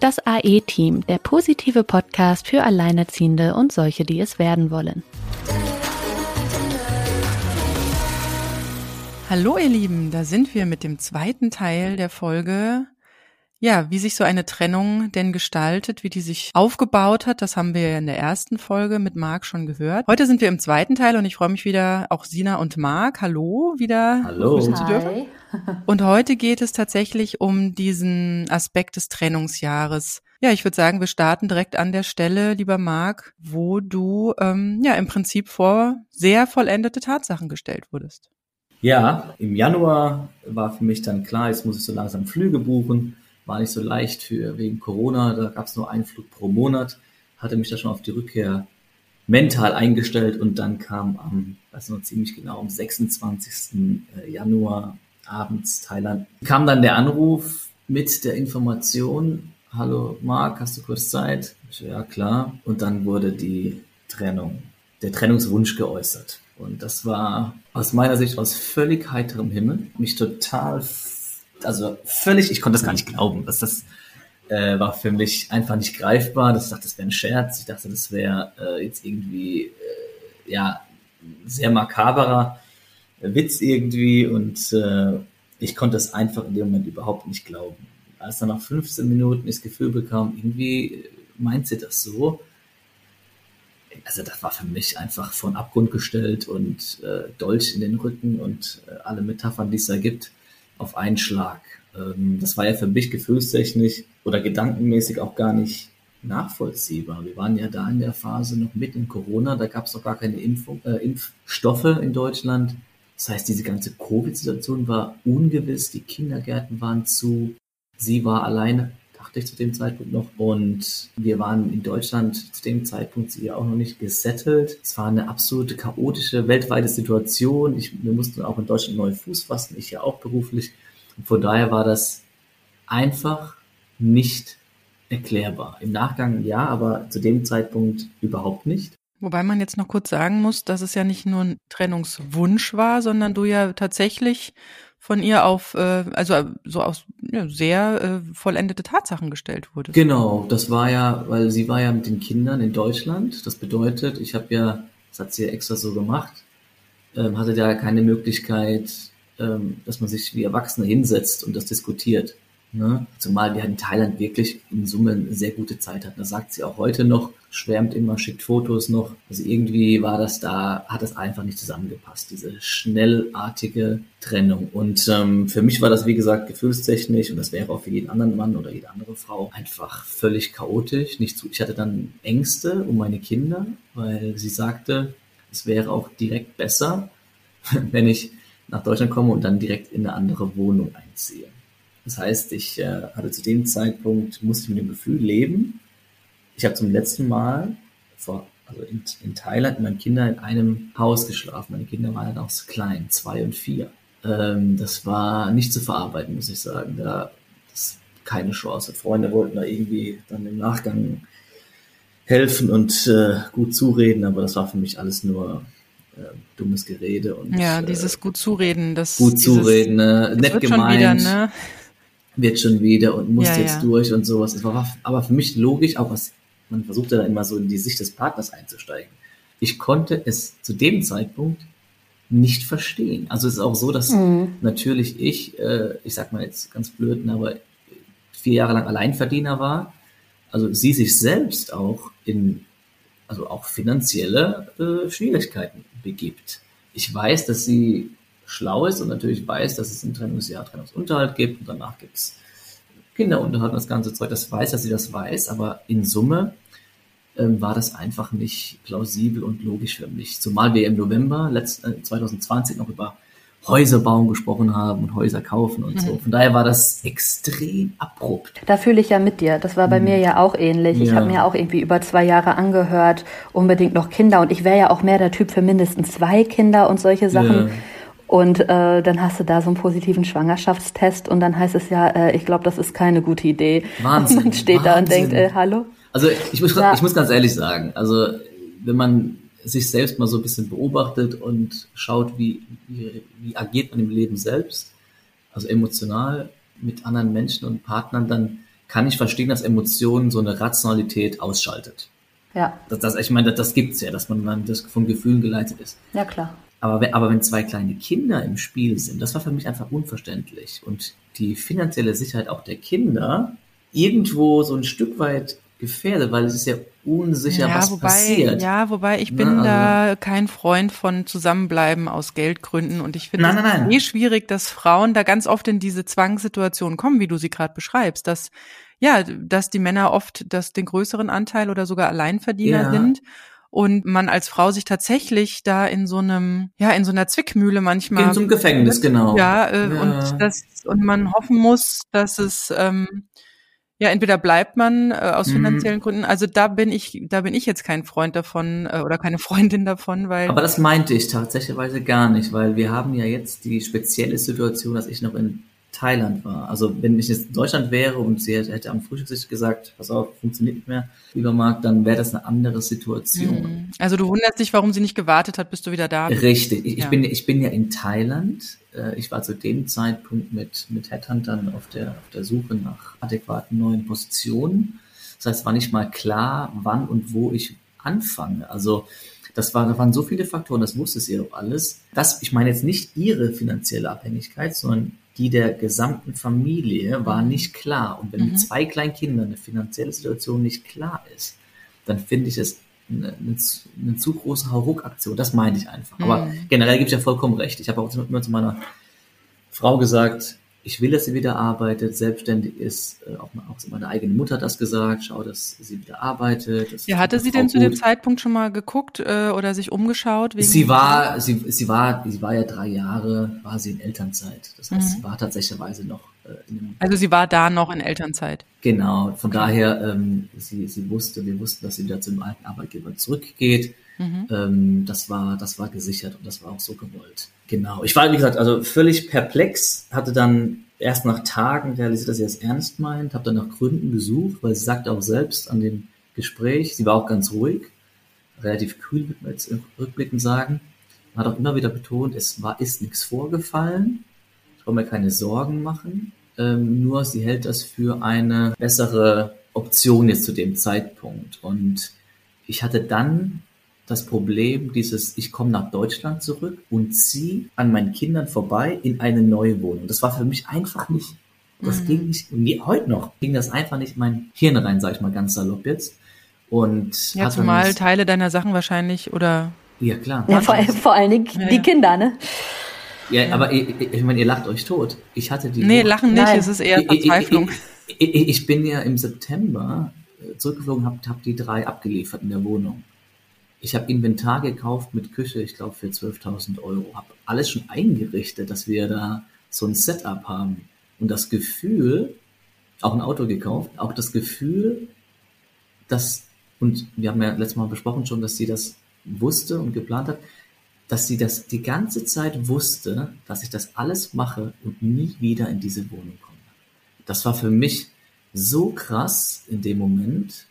Das AE-Team, der positive Podcast für Alleinerziehende und solche, die es werden wollen. Hallo ihr Lieben, da sind wir mit dem zweiten Teil der Folge. Ja, wie sich so eine Trennung denn gestaltet, wie die sich aufgebaut hat, das haben wir ja in der ersten Folge mit Marc schon gehört. Heute sind wir im zweiten Teil und ich freue mich wieder, auch Sina und Marc, hallo, wieder hallo. zu dürfen. Und heute geht es tatsächlich um diesen Aspekt des Trennungsjahres. Ja, ich würde sagen, wir starten direkt an der Stelle, lieber Marc, wo du ähm, ja im Prinzip vor sehr vollendete Tatsachen gestellt wurdest. Ja, im Januar war für mich dann klar, jetzt muss ich so langsam Flüge buchen. War nicht so leicht für wegen Corona, da gab es nur einen Flug pro Monat. Hatte mich da schon auf die Rückkehr mental eingestellt und dann kam am, weiß noch ziemlich genau, am 26. Äh, Januar abends Thailand, kam dann der Anruf mit der Information, hallo Marc, hast du kurz Zeit? Ich, ja, klar. Und dann wurde die Trennung, der Trennungswunsch geäußert. Und das war aus meiner Sicht aus völlig heiterem Himmel. Mich total, also völlig, ich konnte das gar nicht glauben, dass das äh, war für mich einfach nicht greifbar. Das, dachte, das wäre ein Scherz. Ich dachte, das wäre äh, jetzt irgendwie, äh, ja, sehr makaberer Witz irgendwie und äh, ich konnte es einfach in dem Moment überhaupt nicht glauben. Als dann nach 15 Minuten das Gefühl bekam, irgendwie meint sie das so, also das war für mich einfach von Abgrund gestellt und äh, Dolch in den Rücken und äh, alle Metaphern, die es da gibt, auf einen Schlag. Ähm, das war ja für mich gefühlstechnisch oder gedankenmäßig auch gar nicht nachvollziehbar. Wir waren ja da in der Phase noch mit in Corona, da gab es noch gar keine Impfung, äh, Impfstoffe in Deutschland. Das heißt, diese ganze Covid-Situation war ungewiss, die Kindergärten waren zu, sie war alleine dachte ich zu dem Zeitpunkt noch. Und wir waren in Deutschland zu dem Zeitpunkt ja auch noch nicht gesettelt. Es war eine absolute chaotische weltweite Situation. Ich, wir mussten auch in Deutschland neu Fuß fassen, ich ja auch beruflich. Und von daher war das einfach nicht erklärbar. Im Nachgang ja, aber zu dem Zeitpunkt überhaupt nicht. Wobei man jetzt noch kurz sagen muss, dass es ja nicht nur ein Trennungswunsch war, sondern du ja tatsächlich von ihr auf, äh, also so aus ja, sehr äh, vollendete Tatsachen gestellt wurde. Genau, das war ja, weil sie war ja mit den Kindern in Deutschland. Das bedeutet, ich habe ja, das hat sie ja extra so gemacht, ähm, hatte ja keine Möglichkeit, ähm, dass man sich wie Erwachsene hinsetzt und das diskutiert. Ne? Zumal wir in Thailand wirklich in Summe eine sehr gute Zeit hatten. Das sagt sie auch heute noch, schwärmt immer, schickt Fotos noch. Also irgendwie war das da, hat das einfach nicht zusammengepasst, diese schnellartige Trennung. Und ähm, für mich war das, wie gesagt, gefühlstechnisch und das wäre auch für jeden anderen Mann oder jede andere Frau einfach völlig chaotisch. Nicht zu, ich hatte dann Ängste um meine Kinder, weil sie sagte, es wäre auch direkt besser, wenn ich nach Deutschland komme und dann direkt in eine andere Wohnung einziehe. Das heißt, ich äh, hatte zu dem Zeitpunkt, musste ich mit dem Gefühl leben. Ich habe zum letzten Mal vor, also in, in Thailand mit meinen Kindern in einem Haus geschlafen. Meine Kinder waren dann auch so klein, zwei und vier. Ähm, das war nicht zu verarbeiten, muss ich sagen. Da das keine Chance. Freunde wollten da irgendwie dann im Nachgang helfen und äh, gut zureden, aber das war für mich alles nur äh, dummes Gerede und ja, dieses äh, gut zureden, das gut zureden, ne? nett gemeint. Wieder, ne? Wird schon wieder und muss Ja, jetzt ja. durch und sowas. Es war aber für mich logisch, auch was, man versucht ja dann immer so in die Sicht des Partners einzusteigen. Ich konnte es zu dem Zeitpunkt nicht verstehen. Also es ist auch so, dass natürlich ich, äh, ich sag mal jetzt ganz blöd, ne, aber vier Jahre lang Alleinverdiener war, also sie sich selbst auch in, also auch finanzielle äh, Schwierigkeiten begibt. Ich weiß, dass sie schlau ist und natürlich weiß, dass es ein Trennungsjahr Trennungsunterhalt gibt und danach gibt's Kinderunterhalt und das ganze Zeug. Das weiß, dass sie das weiß, aber in Summe ähm, war das einfach nicht plausibel und logisch für mich. Zumal wir im November letzt, äh, 2020 noch über Häuser bauen gesprochen haben und Häuser kaufen und so. Von daher war das extrem abrupt. Da fühle ich ja mit dir. Das war bei mir ja auch ähnlich. Ich Ja. habe mir auch irgendwie über zwei Jahre angehört, unbedingt noch Kinder. Und ich wäre ja auch mehr der Typ für mindestens zwei Kinder und solche Sachen. Ja. Und äh, dann hast du da so einen positiven Schwangerschaftstest und dann heißt es ja, äh, ich glaube, das ist keine gute Idee. Wahnsinn, Und man steht da und Wahnsinn. denkt, äh, hallo? Also ich muss, Ja. ich muss ganz ehrlich sagen, also wenn man sich selbst mal so ein bisschen beobachtet und schaut, wie, wie, wie agiert man im Leben selbst, also emotional mit anderen Menschen und Partnern, dann kann ich verstehen, dass Emotionen so eine Rationalität ausschaltet. Ja. Das, das, ich meine, das, das gibt's ja, dass man dann das von Gefühlen geleitet ist. Ja, klar. Aber wenn, aber wenn zwei kleine Kinder im Spiel sind, das war für mich einfach unverständlich. Und die finanzielle Sicherheit auch der Kinder irgendwo so ein Stück weit gefährdet, weil es ist ja unsicher, ja, was wobei, passiert. Ja, wobei ich bin also- da kein Freund von Zusammenbleiben aus Geldgründen und ich finde es eh schwierig, dass Frauen da ganz oft in diese Zwangssituation kommen, wie du sie gerade beschreibst, dass ja, dass die Männer oft das den größeren Anteil oder sogar Alleinverdiener Ja. sind und man als Frau sich tatsächlich da in so einem ja in so einer Zwickmühle manchmal In so einem Gefängnis, genau. ja, äh, Ja. und das und man hoffen muss, dass es ähm, ja entweder bleibt man äh, aus Mhm. finanziellen Gründen. Also da bin ich da bin ich jetzt kein Freund davon äh, oder keine Freundin davon, weil Aber das meinte ich tatsächlich gar nicht, weil wir haben ja jetzt die spezielle Situation, dass ich noch in Thailand war. Also wenn ich jetzt in Deutschland wäre und sie hätte am Frühstückstisch gesagt, pass auf, funktioniert nicht mehr, lieber Marc, dann wäre das eine andere Situation. Mhm. also du wunderst dich, warum sie nicht gewartet hat, bis du wieder da bist. Richtig. Ich, ich, Ja. bin, ich bin ja in Thailand. Äh, Ich war zu dem Zeitpunkt mit, mit Headhuntern auf der, auf der Suche nach adäquaten neuen Positionen. Das heißt, es war nicht mal klar, wann und wo ich anfange. Also, das war, da waren so viele Faktoren, das wusste sie auch alles. Das, ich meine jetzt nicht ihre finanzielle Abhängigkeit, sondern die der gesamten Familie war nicht klar. Und wenn Mhm. mit zwei kleinen Kindern eine finanzielle Situation nicht klar ist, dann finde ich es eine, eine, zu- große Hauruck-Aktion. Das meinte ich einfach. Aber Mhm. generell gebe ich ja vollkommen recht. Ich habe auch immer zu meiner Frau gesagt, ich will, dass sie wieder arbeitet, selbstständig ist. Äh, Auch, auch meine eigene Mutter hat das gesagt. Schau, dass sie wieder arbeitet. Das Ja, hatte sie denn Frau zu dem gut. Zeitpunkt schon mal geguckt äh, oder sich umgeschaut? Sie war, sie, sie war, sie war ja drei Jahre, war sie in Elternzeit. Das heißt, Mhm. sie war tatsächlicherweise noch äh, in einem Also sie war da noch in Elternzeit. Genau, von daher, ähm, sie, sie wusste, wir wussten, dass sie wieder zum alten Arbeitgeber zurückgeht. Mhm. Ähm, das war, das war gesichert und das war auch so gewollt. Genau. Ich war, wie gesagt, also völlig perplex, hatte dann erst nach Tagen realisiert, dass sie das ernst meint, habe dann nach Gründen gesucht, weil sie sagte auch selbst an dem Gespräch, sie war auch ganz ruhig, relativ kühl, würde man jetzt rückblickend sagen, hat auch immer wieder betont, es war, ist nichts vorgefallen, ich brauche mir keine Sorgen machen, ähm, nur sie hält das für eine bessere Option jetzt zu dem Zeitpunkt. Und ich hatte dann das Problem, dieses, ich komme nach Deutschland zurück und ziehe an meinen Kindern vorbei in eine neue Wohnung. Das war für mich einfach nicht, das Mhm. ging nicht, nie, heute noch ging das einfach nicht in mein Hirn rein, sag ich mal ganz salopp jetzt. Und Ja, zumal Teile deiner Sachen wahrscheinlich oder ja klar. Ja, vor, vor allen Dingen Ja, die ja. Kinder, ne? Ja, aber ich, ich, meine, ihr lacht euch tot. Ich hatte die Nee, lachen nicht, Nein. es ist eher Verzweiflung. Ich, ich, ich bin ja im September äh, zurückgeflogen, habe hab die drei abgeliefert in der Wohnung. Ich habe Inventar gekauft mit Küche, ich glaube für 12.000 Euro. Habe alles schon eingerichtet, dass wir da so ein Setup haben. Und das Gefühl, auch ein Auto gekauft, auch das Gefühl, dass, und wir haben ja letztes Mal besprochen schon, dass sie das wusste und geplant hat, dass sie das die ganze Zeit wusste, dass ich das alles mache und nie wieder in diese Wohnung komme. Das war für mich so krass in dem Moment.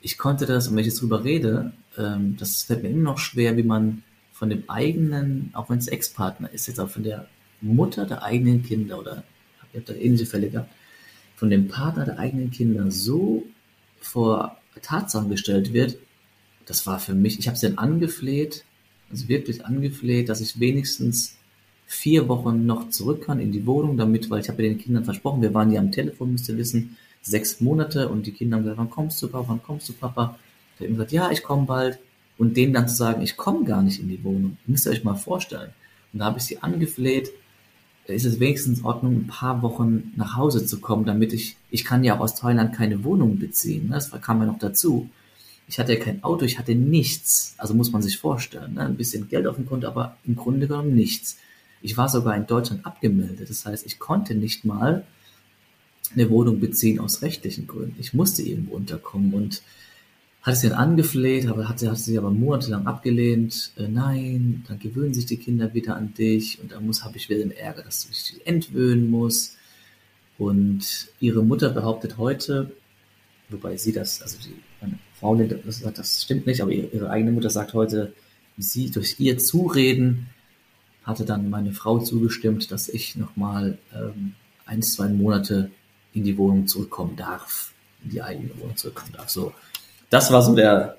Ich konnte das, und wenn ich jetzt drüber rede, ähm, das fällt mir immer noch schwer, wie man von dem eigenen, auch wenn es Ex-Partner ist, jetzt auch von der Mutter der eigenen Kinder oder ich habe da ähnliche Fälle gehabt, von dem Partner der eigenen Kinder so vor Tatsachen gestellt wird, das war für mich, ich habe sie dann angefleht, also wirklich angefleht, dass ich wenigstens vier Wochen noch zurück kann in die Wohnung, damit, weil ich habe den Kindern versprochen, wir waren ja am Telefon, müsst ihr wissen, sechs Monate und die Kinder haben gesagt, wann kommst du, Papa, wann kommst du, Papa? Ich habe ihm gesagt, ja, ich komme bald. Und denen dann zu sagen, ich komme gar nicht in die Wohnung, müsst ihr euch mal vorstellen. Und da habe ich sie angefleht, da ist es wenigstens in Ordnung, ein paar Wochen nach Hause zu kommen, damit ich, ich kann ja auch aus Thailand keine Wohnung beziehen, ne? das kam ja noch dazu. Ich hatte ja kein Auto, ich hatte nichts, also muss man sich vorstellen, ne? ein bisschen Geld auf dem Konto, aber im Grunde genommen nichts. Ich war sogar in Deutschland abgemeldet, das heißt, ich konnte nicht mal eine Wohnung beziehen aus rechtlichen Gründen. Ich musste irgendwo unterkommen und hatte sie dann angefleht, aber hatte, hatte sie aber monatelang abgelehnt. Äh, nein, dann gewöhnen sich die Kinder wieder an dich und dann muss, habe ich wieder den Ärger, dass ich sie entwöhnen muss. Und ihre Mutter behauptet heute, wobei sie das, also die, meine Frau, das, das stimmt nicht, aber ihre, ihre eigene Mutter sagt heute, sie durch ihr Zureden hatte dann meine Frau zugestimmt, dass ich nochmal ähm, ein, zwei Monate in die Wohnung zurückkommen darf, in die eigene Wohnung zurückkommen darf. So, das war so der,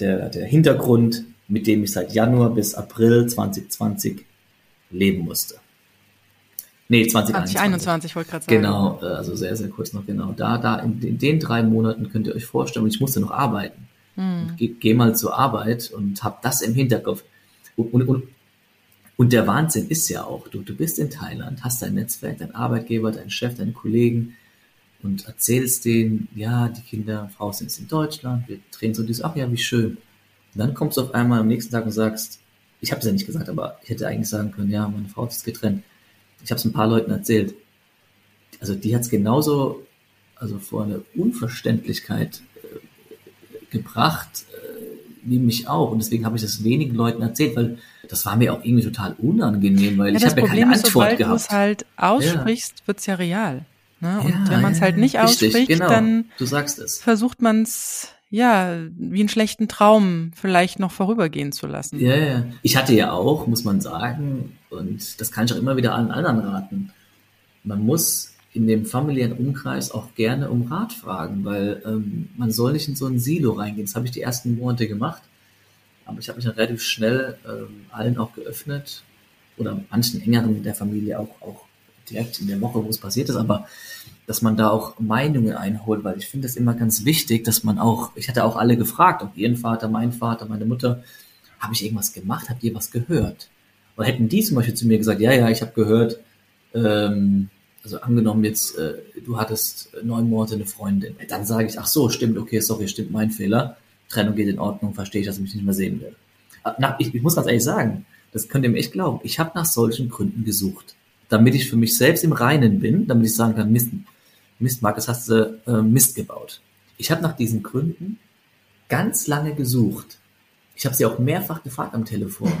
der, der Hintergrund, mit dem ich seit Januar bis April 2020 leben musste. Nee, 2021. 2021 wollte ich gerade sagen. Genau, äh, also sehr, sehr kurz noch genau. Da, da in, in den drei Monaten könnt ihr euch vorstellen, ich musste noch arbeiten. Hm. Gehe geh mal zur Arbeit und habe das im Hinterkopf. Und, und, und, und der Wahnsinn ist ja auch, du, du bist in Thailand, hast dein Netzwerk, dein Arbeitgeber, deinen Chef, deine Kollegen und erzählst denen, ja, die Kinder, Frau sind jetzt in Deutschland, wir drehen so dieses, ach ja, wie schön. Und dann kommst du auf einmal am nächsten Tag und sagst, ich habe es ja nicht gesagt, aber ich hätte eigentlich sagen können, ja, meine Frau ist getrennt. Ich habe es ein paar Leuten erzählt. Also die hat es genauso, also vor eine Unverständlichkeit äh, gebracht, wie mich auch. Und deswegen habe ich das wenigen Leuten erzählt, weil das war mir auch irgendwie total unangenehm, weil ja, ich habe ja keine Antwort ist, sobald gehabt. Wenn du es halt aussprichst, ja. wird's ja real. Ne? Und ja, wenn man es halt nicht richtig, ausspricht, genau. dann du sagst es. versucht man es ja wie einen schlechten Traum vielleicht noch vorübergehen zu lassen. Ja, ja. Ich hatte ja auch, muss man sagen, und das kann ich auch immer wieder allen anderen raten. Man muss in dem familiären Umkreis auch gerne um Rat fragen, weil ähm, man soll nicht in so ein Silo reingehen. Das habe ich die ersten Monate gemacht, aber ich habe mich dann relativ schnell ähm, allen auch geöffnet oder manchen engeren der Familie auch, auch direkt in der Woche, wo es passiert ist, aber dass man da auch Meinungen einholt, weil ich finde es immer ganz wichtig, dass man auch, ich hatte auch alle gefragt, ob ihren Vater, mein Vater, meine Mutter, habe ich irgendwas gemacht, habt ihr was gehört? Oder hätten die zum Beispiel zu mir gesagt, ja, ja, ich habe gehört, ähm, also angenommen jetzt, äh, du hattest neun Monate eine Freundin, dann sage ich, ach so, stimmt, okay, sorry, stimmt, mein Fehler. Trennung geht in Ordnung, verstehe ich, dass ich mich nicht mehr sehen will. Äh, nach, ich, ich muss ganz ehrlich sagen, das könnt ihr mir echt glauben. Ich habe nach solchen Gründen gesucht, damit ich für mich selbst im Reinen bin, damit ich sagen kann, Mist, Mist, Markus, hast du äh, Mist gebaut. Ich habe nach diesen Gründen ganz lange gesucht. Ich habe sie auch mehrfach gefragt am Telefon.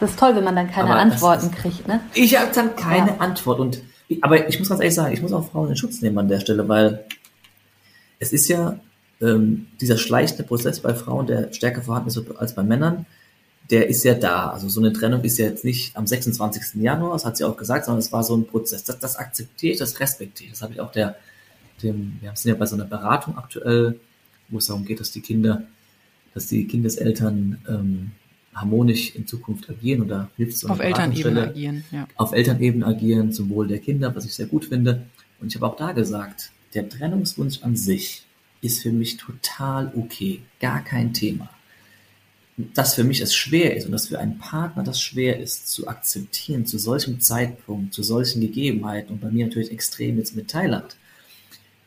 Das ist toll, wenn man dann keine Aber Antworten das, kriegt, ne? Ich habe dann keine ja. Antwort und aber ich muss ganz ehrlich sagen, ich muss auch Frauen in Schutz nehmen an der Stelle, weil es ist ja ähm, dieser schleichende Prozess bei Frauen, der stärker vorhanden ist als bei Männern, der ist ja da. Also so eine Trennung ist ja jetzt nicht am 26. Januar, das hat sie auch gesagt, sondern es war so ein Prozess. Das, das akzeptiere ich, das respektiere ich. Das habe ich auch der, dem, wir sind ja bei so einer Beratung aktuell, wo es darum geht, dass die Kinder, dass die Kindeseltern ähm, harmonisch in Zukunft agieren oder hilft so auf Elternebene agieren, ja. auf Elternebene agieren zum Wohl der Kinder, was ich sehr gut finde. Und ich habe auch da gesagt, der Trennungswunsch an sich ist für mich total okay, gar kein Thema. Dass für mich es schwer ist und dass für einen Partner das schwer ist zu akzeptieren zu solchem Zeitpunkt, zu solchen Gegebenheiten und bei mir natürlich extrem jetzt mit Thailand,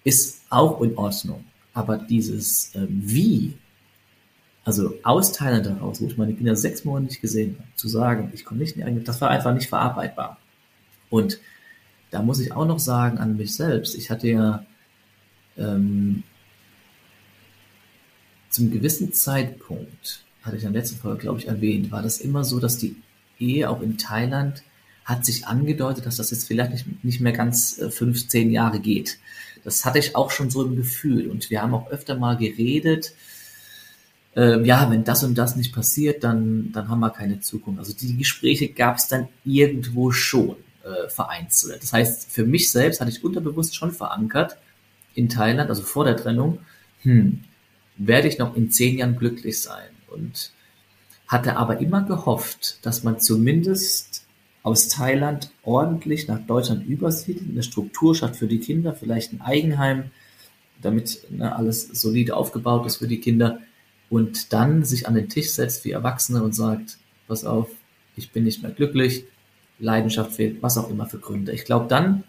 ist auch in Ordnung. Aber dieses äh, Wie also aus Thailand heraus, wo ich meine Kinder sechs Monate nicht gesehen habe, zu sagen, ich komme nicht in die eigene, das war einfach nicht verarbeitbar. Und da muss ich auch noch sagen an mich selbst, ich hatte ja ähm, zum gewissen Zeitpunkt, hatte ich in der letzten Folge, glaube ich, erwähnt, war das immer so, dass die Ehe auch in Thailand hat sich angedeutet, dass das jetzt vielleicht nicht, nicht mehr ganz äh, fünf, zehn Jahre geht. Das hatte ich auch schon so im Gefühl. Und wir haben auch öfter mal geredet, äh, ja, wenn das und das nicht passiert, dann, dann haben wir keine Zukunft. Also die Gespräche gab es dann irgendwo schon äh, vereinzelt. Das heißt, für mich selbst hatte ich unterbewusst schon verankert in Thailand, also vor der Trennung, hm, werde ich noch in zehn Jahren glücklich sein. Und hatte aber immer gehofft, dass man zumindest aus Thailand ordentlich nach Deutschland übersieht, eine Struktur schafft für die Kinder, vielleicht ein Eigenheim, damit ne, alles solide aufgebaut ist für die Kinder und dann sich an den Tisch setzt wie Erwachsene und sagt, pass auf, ich bin nicht mehr glücklich, Leidenschaft fehlt, was auch immer für Gründe. Ich glaube, dann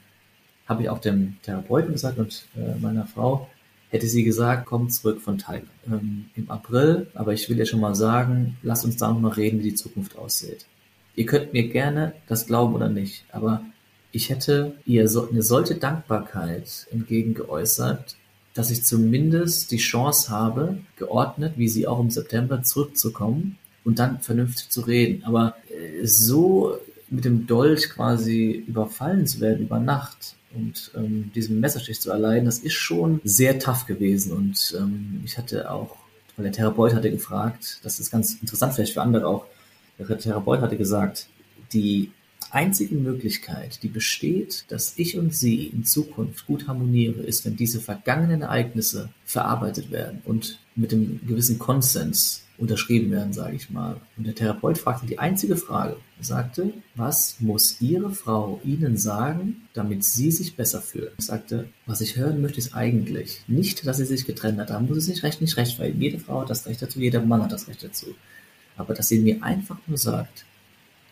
habe ich auch dem Therapeuten gesagt und äh, meiner Frau, hätte sie gesagt, komm zurück von Thailand ähm, im April, aber ich will dir schon mal sagen, lass uns da nochmal reden, wie die Zukunft aussieht. Ihr könnt mir gerne das glauben oder nicht, aber ich hätte ihr so, eine solche Dankbarkeit entgegengeäußert, dass ich zumindest die Chance habe, geordnet, wie sie auch im September zurückzukommen und dann vernünftig zu reden. Aber äh, so mit dem Dolch quasi überfallen zu werden über Nacht und ähm, diesen Messerstich zu erleiden, das ist schon sehr tough gewesen. Und ähm, ich hatte auch, weil der Therapeut hatte gefragt, das ist ganz interessant vielleicht für andere auch, der Therapeut hatte gesagt, die einzige Möglichkeit, die besteht, dass ich und sie in Zukunft gut harmoniere, ist, wenn diese vergangenen Ereignisse verarbeitet werden und mit einem gewissen Konsens unterschrieben werden, sage ich mal. Und der Therapeut fragte die einzige Frage, er sagte, was muss Ihre Frau Ihnen sagen, damit Sie sich besser fühlen? Ich sagte, was ich hören möchte, ist eigentlich nicht, dass sie sich getrennt hat. Da muss es nicht recht, nicht rechtfertigen. Jede Frau hat das Recht dazu, jeder Mann hat das Recht dazu. Aber dass sie mir einfach nur sagt,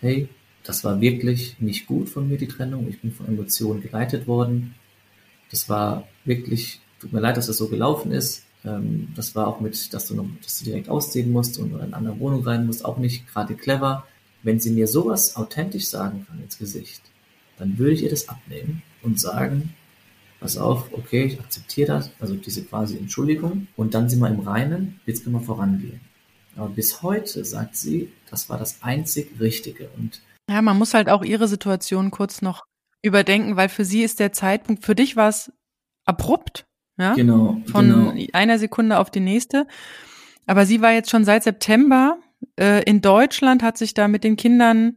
hey, das war wirklich nicht gut von mir, die Trennung. Ich bin von Emotionen geleitet worden. Das war wirklich, tut mir leid, dass das so gelaufen ist. Ähm, das war auch mit, dass du, noch, dass du direkt ausziehen musst und in eine andere Wohnung rein musst, auch nicht gerade clever. Wenn sie mir sowas authentisch sagen kann ins Gesicht, dann würde ich ihr das abnehmen und sagen, pass auf, okay, ich akzeptiere das, also diese quasi Entschuldigung, und dann sind wir im Reinen, jetzt können wir vorangehen. Aber bis heute sagt sie, das war das einzig Richtige. Und ja, man muss halt auch ihre Situation kurz noch überdenken, weil für sie ist der Zeitpunkt, für dich war es abrupt, ja? Genau. Von genau. einer Sekunde auf die nächste. Aber sie war jetzt schon seit September äh, in Deutschland, hat sich da mit den Kindern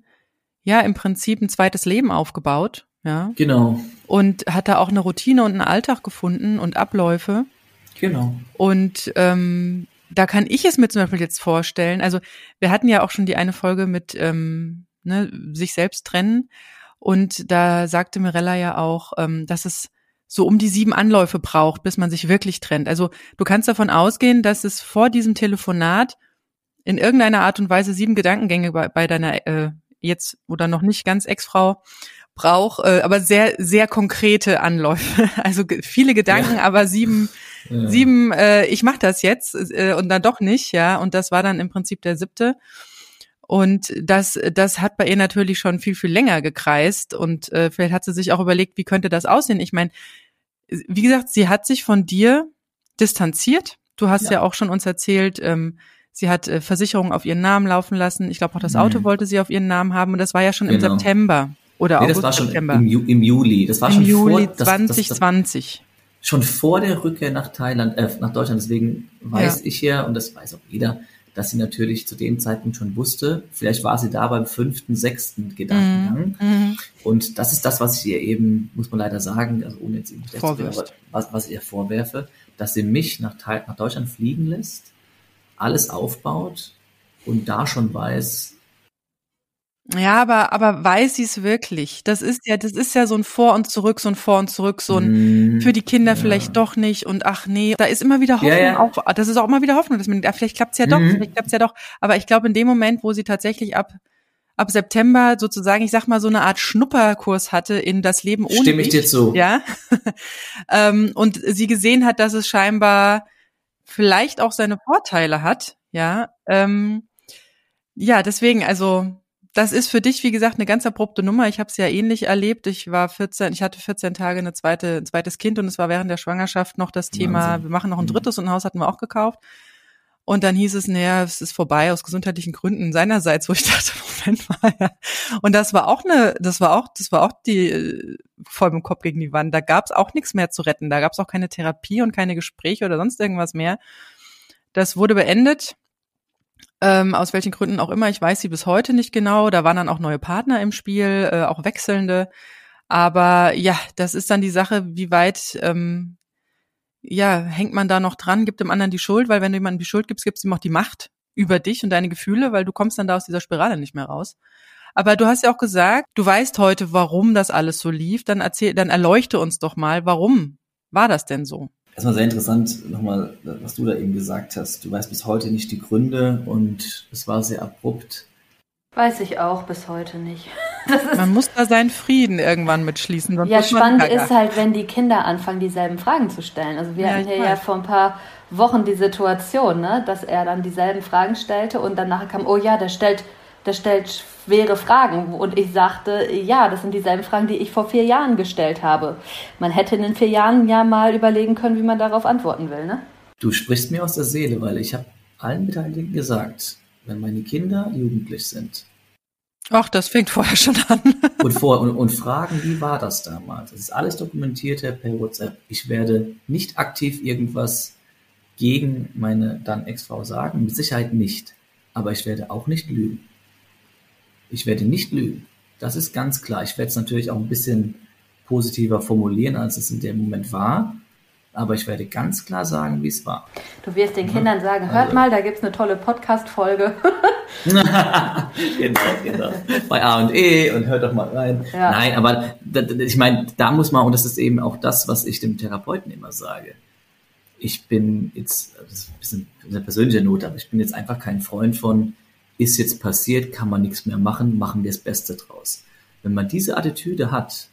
ja im Prinzip ein zweites Leben aufgebaut. Ja. Genau. Und hat da auch eine Routine und einen Alltag gefunden und Abläufe. Genau. Und ähm, da kann ich es mir zum Beispiel jetzt vorstellen. Also wir hatten ja auch schon die eine Folge mit ähm, ne, sich selbst trennen. Und da sagte Mirella ja auch, ähm, dass es so um die sieben Anläufe braucht, bis man sich wirklich trennt. Also du kannst davon ausgehen, dass es vor diesem Telefonat in irgendeiner Art und Weise sieben Gedankengänge bei, bei deiner äh, jetzt oder noch nicht ganz Ex-Frau braucht, äh, aber sehr, sehr konkrete Anläufe. Also viele Gedanken, ja. aber sieben, ja. sieben, äh, ich mach das jetzt äh, und dann doch nicht, ja. Und das war dann im Prinzip der siebte. Und das, das hat bei ihr natürlich schon viel, viel länger gekreist. Und äh, vielleicht hat sie sich auch überlegt, wie könnte das aussehen. Ich meine, wie gesagt, sie hat sich von dir distanziert. Du hast ja, ja auch schon uns erzählt, ähm, sie hat äh, Versicherungen auf ihren Namen laufen lassen. Ich glaube auch das Auto mhm. wollte sie auf ihren Namen haben und das war ja schon genau. im September oder nee, August, das war schon September. Im, Ju im Juli. Das war Im schon Juli vor, 2020. Das, das, schon vor der Rückkehr nach Thailand, äh, nach Deutschland. Deswegen weiß ja. ich ja und das weiß auch jeder, dass sie natürlich zu dem Zeitpunkt schon wusste, vielleicht war sie da beim fünften, sechsten Gedankengang. Mhm. mhm. Und das ist das, was ich ihr eben, muss man leider sagen, also ohne jetzt irgendwie was, was ich ihr vorwerfe, dass sie mich nach, nach Deutschland fliegen lässt, alles aufbaut und da schon weiß, ja, aber, aber weiß sie es wirklich? Das ist ja, das ist ja so ein Vor und Zurück, so ein Vor und Zurück, so ein mm, für die Kinder ja. vielleicht doch nicht und ach nee, da ist immer wieder Hoffnung ja, ja. auch, das ist auch immer wieder Hoffnung, dass man, ja, vielleicht klappt's ja doch, mhm. vielleicht klappt's ja doch. Aber ich glaube, in dem Moment, wo sie tatsächlich ab, ab September sozusagen, ich sag mal, so eine Art Schnupperkurs hatte in das Leben ohne Stimme ich dich, dir zu. Ja. ähm, und sie gesehen hat, dass es scheinbar vielleicht auch seine Vorteile hat, ja. Ähm, ja, deswegen, also das ist für dich, wie gesagt, eine ganz abrupte Nummer. Ich habe es ja ähnlich erlebt. Ich war 14, ich hatte 14 Tage eine zweite, ein zweites Kind und es war während der Schwangerschaft noch das Thema, Wahnsinn. wir machen noch ein mhm. drittes und ein Haus hatten wir auch gekauft. Und dann hieß es, naja, es ist vorbei aus gesundheitlichen Gründen seinerseits, wo ich dachte, Moment mal. Ja. Und das war auch eine, das war auch, das war auch die äh, voll im Kopf gegen die Wand. Da gab es auch nichts mehr zu retten. Da gab es auch keine Therapie und keine Gespräche oder sonst irgendwas mehr. Das wurde beendet ähm, aus welchen Gründen auch immer, ich weiß sie bis heute nicht genau. Da waren dann auch neue Partner im Spiel, äh, auch wechselnde. Aber ja, das ist dann die Sache, wie weit ähm, ja, hängt man da noch dran, gibt dem anderen die Schuld, weil wenn du jemandem die Schuld gibst, gibst du ihm auch die Macht über dich und deine Gefühle, weil du kommst dann da aus dieser Spirale nicht mehr raus. Aber du hast ja auch gesagt, du weißt heute, warum das alles so lief. Dann erzähl, dann erleuchte uns doch mal, warum war das denn so? Erstmal sehr interessant, nochmal, was du da eben gesagt hast. Du weißt bis heute nicht die Gründe und es war sehr abrupt. Weiß ich auch bis heute nicht. Man muss da seinen Frieden irgendwann mitschließen. Sonst ja, spannend ist halt, wenn die Kinder anfangen, dieselben Fragen zu stellen. Also wir ja, hatten hier ja vor ein paar Wochen die Situation, ne, dass er dann dieselben Fragen stellte und dann nachher kam, oh ja, der stellt der stellt schwere Fragen. Und ich sagte, ja, das sind dieselben Fragen, die ich vor vier Jahren gestellt habe. Man hätte in den vier Jahren ja mal überlegen können, wie man darauf antworten will, ne? Du sprichst mir aus der Seele, weil ich habe allen Beteiligten gesagt, wenn meine Kinder jugendlich sind. Ach, das fängt vorher schon an. und, vor, und, und fragen, wie war das damals? Das ist alles dokumentiert per WhatsApp. Ich werde nicht aktiv irgendwas gegen meine dann Ex-Frau sagen, mit Sicherheit nicht. Aber ich werde auch nicht lügen. Ich werde nicht lügen. Das ist ganz klar. Ich werde es natürlich auch ein bisschen positiver formulieren, als es in dem Moment war. Aber ich werde ganz klar sagen, wie es war. Du wirst den Kindern sagen, hört also. mal, da gibt es eine tolle Podcast-Folge. genau, genau. Bei A und E und hört doch mal rein. Ja. Nein, aber ich meine, da muss man, und das ist eben auch das, was ich dem Therapeuten immer sage. Ich bin jetzt, das ist ein bisschen eine persönliche Note, aber ich bin jetzt einfach kein Freund von, ist jetzt passiert, kann man nichts mehr machen, machen wir das Beste draus. Wenn man diese Attitüde hat,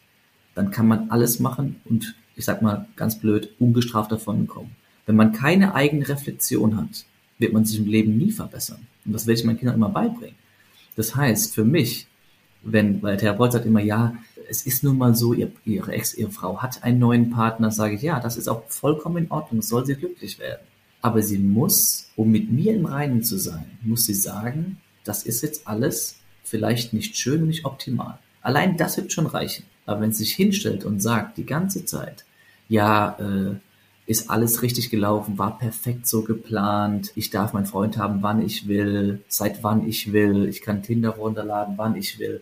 dann kann man alles machen und ich sag mal ganz blöd, ungestraft davon kommen. Wenn man keine eigene Reflexion hat, wird man sich im Leben nie verbessern. Und das werde ich meinen Kindern immer beibringen. Das heißt, für mich, wenn, weil der Therapeut sagt immer, ja, es ist nun mal so, ihr, ihre Ex, ihre Frau hat einen neuen Partner, sage ich, ja, das ist auch vollkommen in Ordnung, soll sie glücklich werden. Aber sie muss, um mit mir im Reinen zu sein, muss sie sagen, das ist jetzt alles vielleicht nicht schön und nicht optimal. Allein das wird schon reichen. Aber wenn sie sich hinstellt und sagt die ganze Zeit, ja, äh, ist alles richtig gelaufen, war perfekt so geplant, ich darf meinen Freund haben, wann ich will, seit wann ich will, ich kann Tinder runterladen, wann ich will.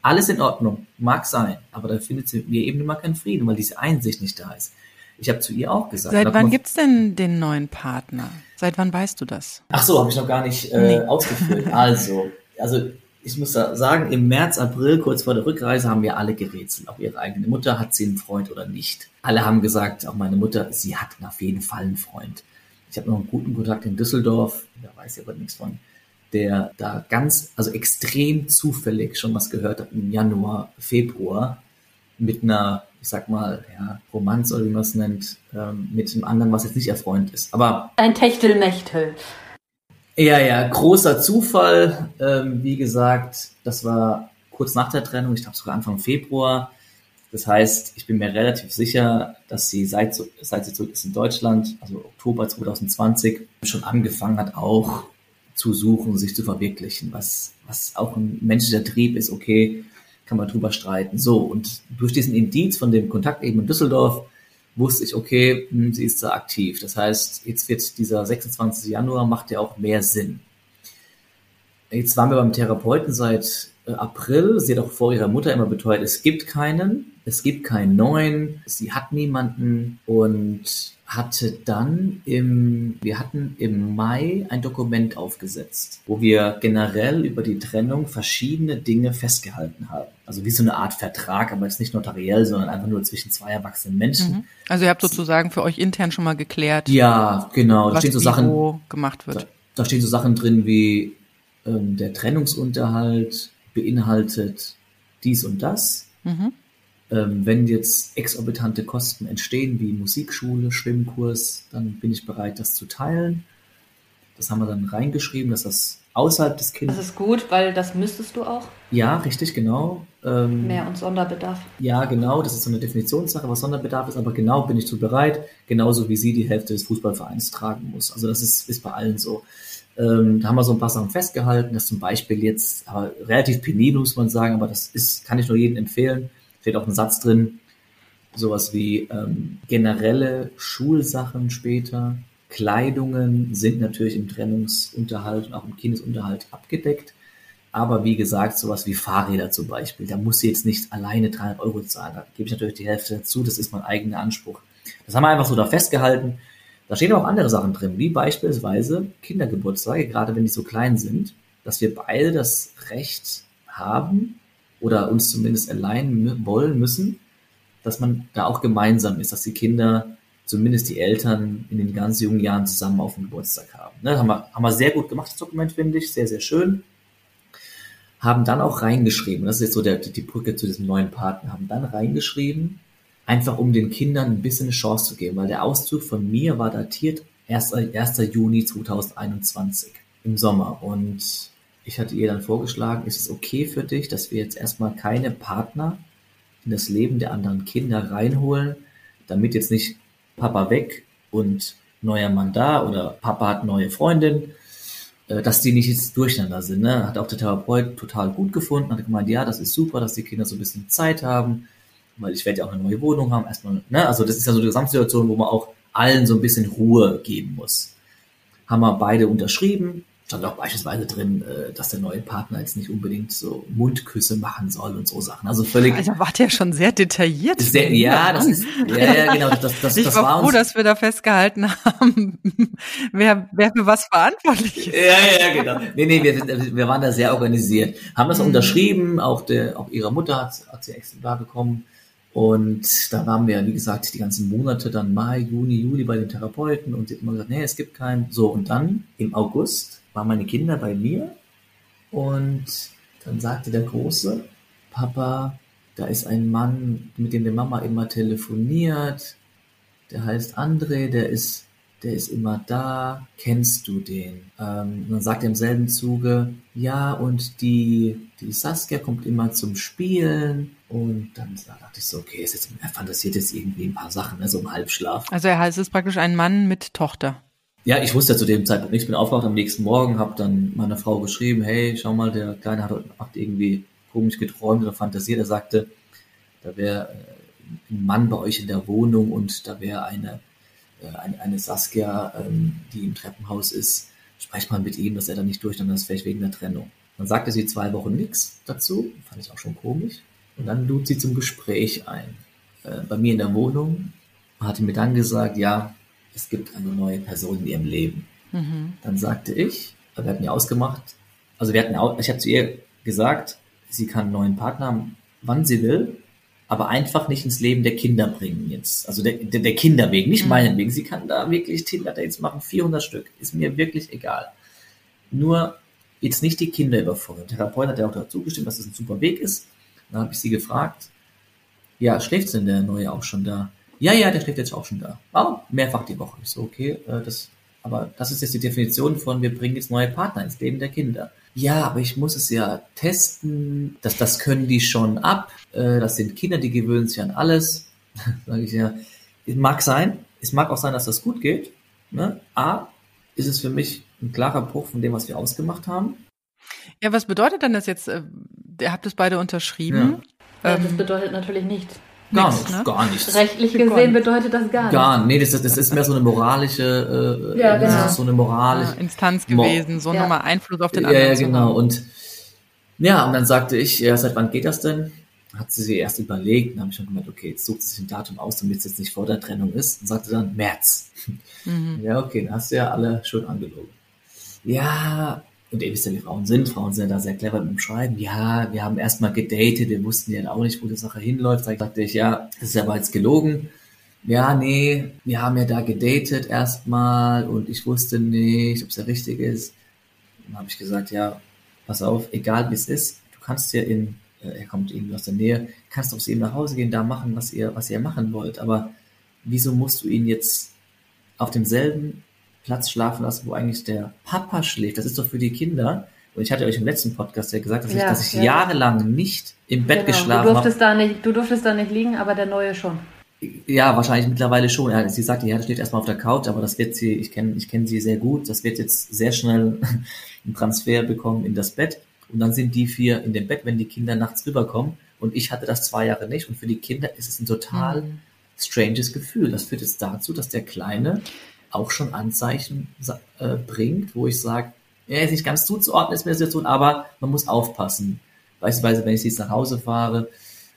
Alles in Ordnung, mag sein, aber da findet sie mit mir eben immer keinen Frieden, weil diese Einsicht nicht da ist. Ich habe zu ihr auch gesagt. Seit wann gibt's denn den neuen Partner? Seit wann weißt du das? Ach so, habe ich noch gar nicht äh, nee. ausgeführt. Also, also ich muss sagen, im März, April, kurz vor der Rückreise, haben wir alle gerätselt. Auch ihre eigene Mutter, hat sie einen Freund oder nicht. Alle haben gesagt, auch meine Mutter, sie hat auf jeden Fall einen Freund. Ich habe noch einen guten Kontakt in Düsseldorf, da weiß ich aber nichts von, der da ganz, also extrem zufällig schon was gehört hat im Januar, Februar mit einer, ich sag mal, ja, Romanz oder wie man es nennt, ähm, mit einem anderen, was jetzt nicht ihr Freund ist. Aber. Ein Techtelmechtel. Ja, ja, großer Zufall. Ähm, wie gesagt, das war kurz nach der Trennung, ich glaube sogar Anfang Februar. Das heißt, ich bin mir relativ sicher, dass sie seit, seit sie zurück ist in Deutschland, also Oktober 2020, schon angefangen hat, auch zu suchen, sich zu verwirklichen, was, was auch ein menschlicher Trieb ist, okay, kann man drüber streiten. So, und durch diesen Indiz von dem Kontakt eben in Düsseldorf wusste ich, okay, hm, sie ist da aktiv. Das heißt, jetzt wird dieser 26. Januar macht ja auch mehr Sinn. Jetzt waren wir beim Therapeuten seit äh, April. Sie hat auch vor ihrer Mutter immer beteuert, es gibt keinen, es gibt keinen neuen, sie hat niemanden und hatte dann im, wir hatten im Mai ein Dokument aufgesetzt, wo wir generell über die Trennung verschiedene Dinge festgehalten haben. Also wie so eine Art Vertrag, aber jetzt nicht notariell, sondern einfach nur zwischen zwei erwachsenen Menschen. Mhm. Also ihr habt sozusagen für euch intern schon mal geklärt. Ja, genau. Da stehen so Sachen, gemacht wird. Da, da stehen so Sachen drin wie ähm, der Trennungsunterhalt beinhaltet dies und das. Mhm. Ähm, wenn jetzt exorbitante Kosten entstehen, wie Musikschule, Schwimmkurs, dann bin ich bereit, das zu teilen. Das haben wir dann reingeschrieben, dass das außerhalb des Kindes. Das ist gut, weil das müsstest du auch. Ja, richtig, genau. Ähm, Mehr und Sonderbedarf. Ja, genau, das ist so eine Definitionssache, was Sonderbedarf ist, aber genau bin ich zu bereit, genauso wie sie die Hälfte des Fußballvereins tragen muss. Also das ist, ist bei allen so. Ähm, da haben wir so ein paar Sachen festgehalten, dass zum Beispiel jetzt, aber relativ penibel muss man sagen, aber das ist, kann ich nur jedem empfehlen, steht auch ein Satz drin, sowas wie ähm, generelle Schulsachen später, Kleidungen sind natürlich im Trennungsunterhalt und auch im Kindesunterhalt abgedeckt. Aber wie gesagt, sowas wie Fahrräder zum Beispiel, da muss sie jetzt nicht alleine 300 Euro zahlen. Da gebe ich natürlich die Hälfte dazu, das ist mein eigener Anspruch. Das haben wir einfach so da festgehalten. Da stehen auch andere Sachen drin, wie beispielsweise Kindergeburtstage, gerade wenn die so klein sind, dass wir beide das Recht haben, oder uns zumindest erleihen wollen müssen, dass man da auch gemeinsam ist, dass die Kinder, zumindest die Eltern, in den ganz jungen Jahren zusammen auf dem Geburtstag haben. Ne, haben wir, haben wir sehr gut gemacht, das Dokument, finde ich, sehr, sehr schön. Haben dann auch reingeschrieben, das ist jetzt so der, die Brücke zu diesem neuen Partner, haben dann reingeschrieben, einfach um den Kindern ein bisschen eine Chance zu geben, weil der Auszug von mir war datiert 1. 1. Juni 2021 im Sommer und ich hatte ihr dann vorgeschlagen, ist es okay für dich, dass wir jetzt erstmal keine Partner in das Leben der anderen Kinder reinholen, damit jetzt nicht Papa weg und neuer Mann da oder Papa hat neue Freundin, äh, dass die nicht jetzt durcheinander sind. Ne? Hat auch der Therapeut total gut gefunden, hat gemeint, ja, das ist super, dass die Kinder so ein bisschen Zeit haben, weil ich werde ja auch eine neue Wohnung haben, erstmal, ne? also das ist ja so eine Gesamtsituation, wo man auch allen so ein bisschen Ruhe geben muss. Haben wir beide unterschrieben, stand auch beispielsweise drin, äh, dass der neue Partner jetzt nicht unbedingt so Mundküsse machen soll und so Sachen. Also völlig. Also war der schon sehr detailliert. Sehr, ja, das ist, ja, ja, genau, das, das, ich das war, war froh, uns. dass wir da festgehalten haben, wer, wer für was verantwortlich ist. Ja, ja, genau. Nee, nee, wir, wir waren da sehr organisiert. Haben das unterschrieben, auch der, auch ihre Mutter hat, hat sie Exemplar bekommen. Und da waren wir, wie gesagt, die ganzen Monate, dann Mai, Juni, Juli bei den Therapeuten und sie hat immer gesagt, nee, es gibt keinen. So, und dann im August waren meine Kinder bei mir und dann sagte der Große, Papa, da ist ein Mann, mit dem die Mama immer telefoniert, der heißt André, der ist, der ist immer da, kennst du den? Ähm, dann sagt er im selben Zuge, ja, und die, die Saskia kommt immer zum Spielen. Und dann dachte ich so, okay, ist jetzt, er fantasiert jetzt irgendwie ein paar Sachen, ne, so im Halbschlaf. Also er heißt es praktisch ein Mann mit Tochter. Ja, ich wusste zu dem Zeitpunkt nichts. Bin aufgewacht am nächsten Morgen, habe dann meiner Frau geschrieben, hey, schau mal, der Kleine hat heute Nacht irgendwie komisch geträumt oder fantasiert. Er sagte, da wäre äh, ein Mann bei euch in der Wohnung und da wäre eine, äh, eine, eine Saskia, ähm, die im Treppenhaus ist. Sprecht mal mit ihm, dass er da nicht durch, dann ist vielleicht wegen der Trennung. Dann sagte sie zwei Wochen nichts dazu, fand ich auch schon komisch. Und dann lud sie zum Gespräch ein. Äh, bei mir in der Wohnung hatte mir dann gesagt, ja, es gibt eine neue Person in ihrem Leben. Mhm. Dann sagte ich, wir hatten ja ausgemacht, also wir hatten ich habe zu ihr gesagt, sie kann einen neuen Partner haben, wann sie will, aber einfach nicht ins Leben der Kinder bringen jetzt. Also der, der, der Kinder wegen, nicht Mhm. meinen wegen. Sie kann da wirklich Tinder-Dates machen, 400 Stück, ist mir wirklich egal. Nur jetzt nicht die Kinder überfordern. Der Therapeut hat ja auch dazu gestimmt, dass das ein super Weg ist. Dann habe ich sie gefragt, ja, schläft denn der Neue auch schon da? Ja, ja, der schläft jetzt auch schon da. Oh, mehrfach die Woche. Ich so, okay, äh, das, aber das ist jetzt die Definition von, wir bringen jetzt neue Partner ins Leben der Kinder. Ja, aber ich muss es ja testen, das, das können die schon ab, äh, das sind Kinder, die gewöhnen sich an alles. Sage ich ja, es mag sein, es mag auch sein, dass das gut geht. Ne? A, ist es für mich ein klarer Bruch von dem, was wir ausgemacht haben. Ja, was bedeutet denn das jetzt? äh, Ihr habt es beide unterschrieben. Ja, das Ähm, bedeutet natürlich nichts. Gar nichts, ne? gar nichts. Rechtlich gesehen nicht. bedeutet das gar nichts. Gar, nee, das, ist- das ist mehr so eine moralische, äh, Ja, das genau. so eine moralische, äh, Instanz gewesen, so Ja. nochmal Einfluss auf den ja, anderen ja, genau. Und ja, und dann sagte ich, ja, seit wann geht das denn? Hat sie sich erst überlegt, dann habe ich schon gemeint, okay, jetzt sucht sie sich ein Datum aus, damit es jetzt nicht vor der Trennung ist. Und sagte dann März. Mhm. Ja, okay, dann hast du ja alle schon angelogen. Ja, und ihr wisst ja, wie Frauen sind. Frauen sind ja da sehr clever mit dem Schreiben. Ja, wir haben erstmal gedatet, wir wussten ja auch nicht, wo die Sache hinläuft. Da sagte ich, ja, das ist aber jetzt gelogen. Ja, nee, wir haben ja da gedatet erstmal und ich wusste nicht, ob es der richtige ist. Dann habe ich gesagt, ja, pass auf, egal wie es ist, du kannst ja in, äh, er kommt irgendwie aus der Nähe, kannst doch zu ihm nach Hause gehen, da machen, was ihr, was ihr machen wollt. Aber wieso musst du ihn jetzt auf demselben Platz schlafen lassen, wo eigentlich der Papa schläft? Das ist doch für die Kinder. Und ich hatte euch im letzten Podcast ja gesagt, dass ich, Ja, dass ich ja. jahrelang nicht im Bett Genau. Geschlafen habe. du durftest da nicht liegen, aber der Neue schon. Ja, wahrscheinlich mittlerweile schon. Ja, sie sagte, ja, das steht erstmal auf der Couch, aber das wird sie, ich kenne ich kenn sie sehr gut, das wird jetzt sehr schnell einen Transfer bekommen in das Bett. Und dann sind die vier in dem Bett, wenn die Kinder nachts rüberkommen. Und ich hatte das zwei Jahre nicht. Und für die Kinder ist es ein total Mhm. stranges Gefühl. Das führt jetzt dazu, dass der Kleine auch schon Anzeichen äh, bringt, wo ich sage, er ist nicht ganz zuzuordnen, ist mir das Situation, aber man muss aufpassen. Beispielsweise, wenn ich jetzt nach Hause fahre,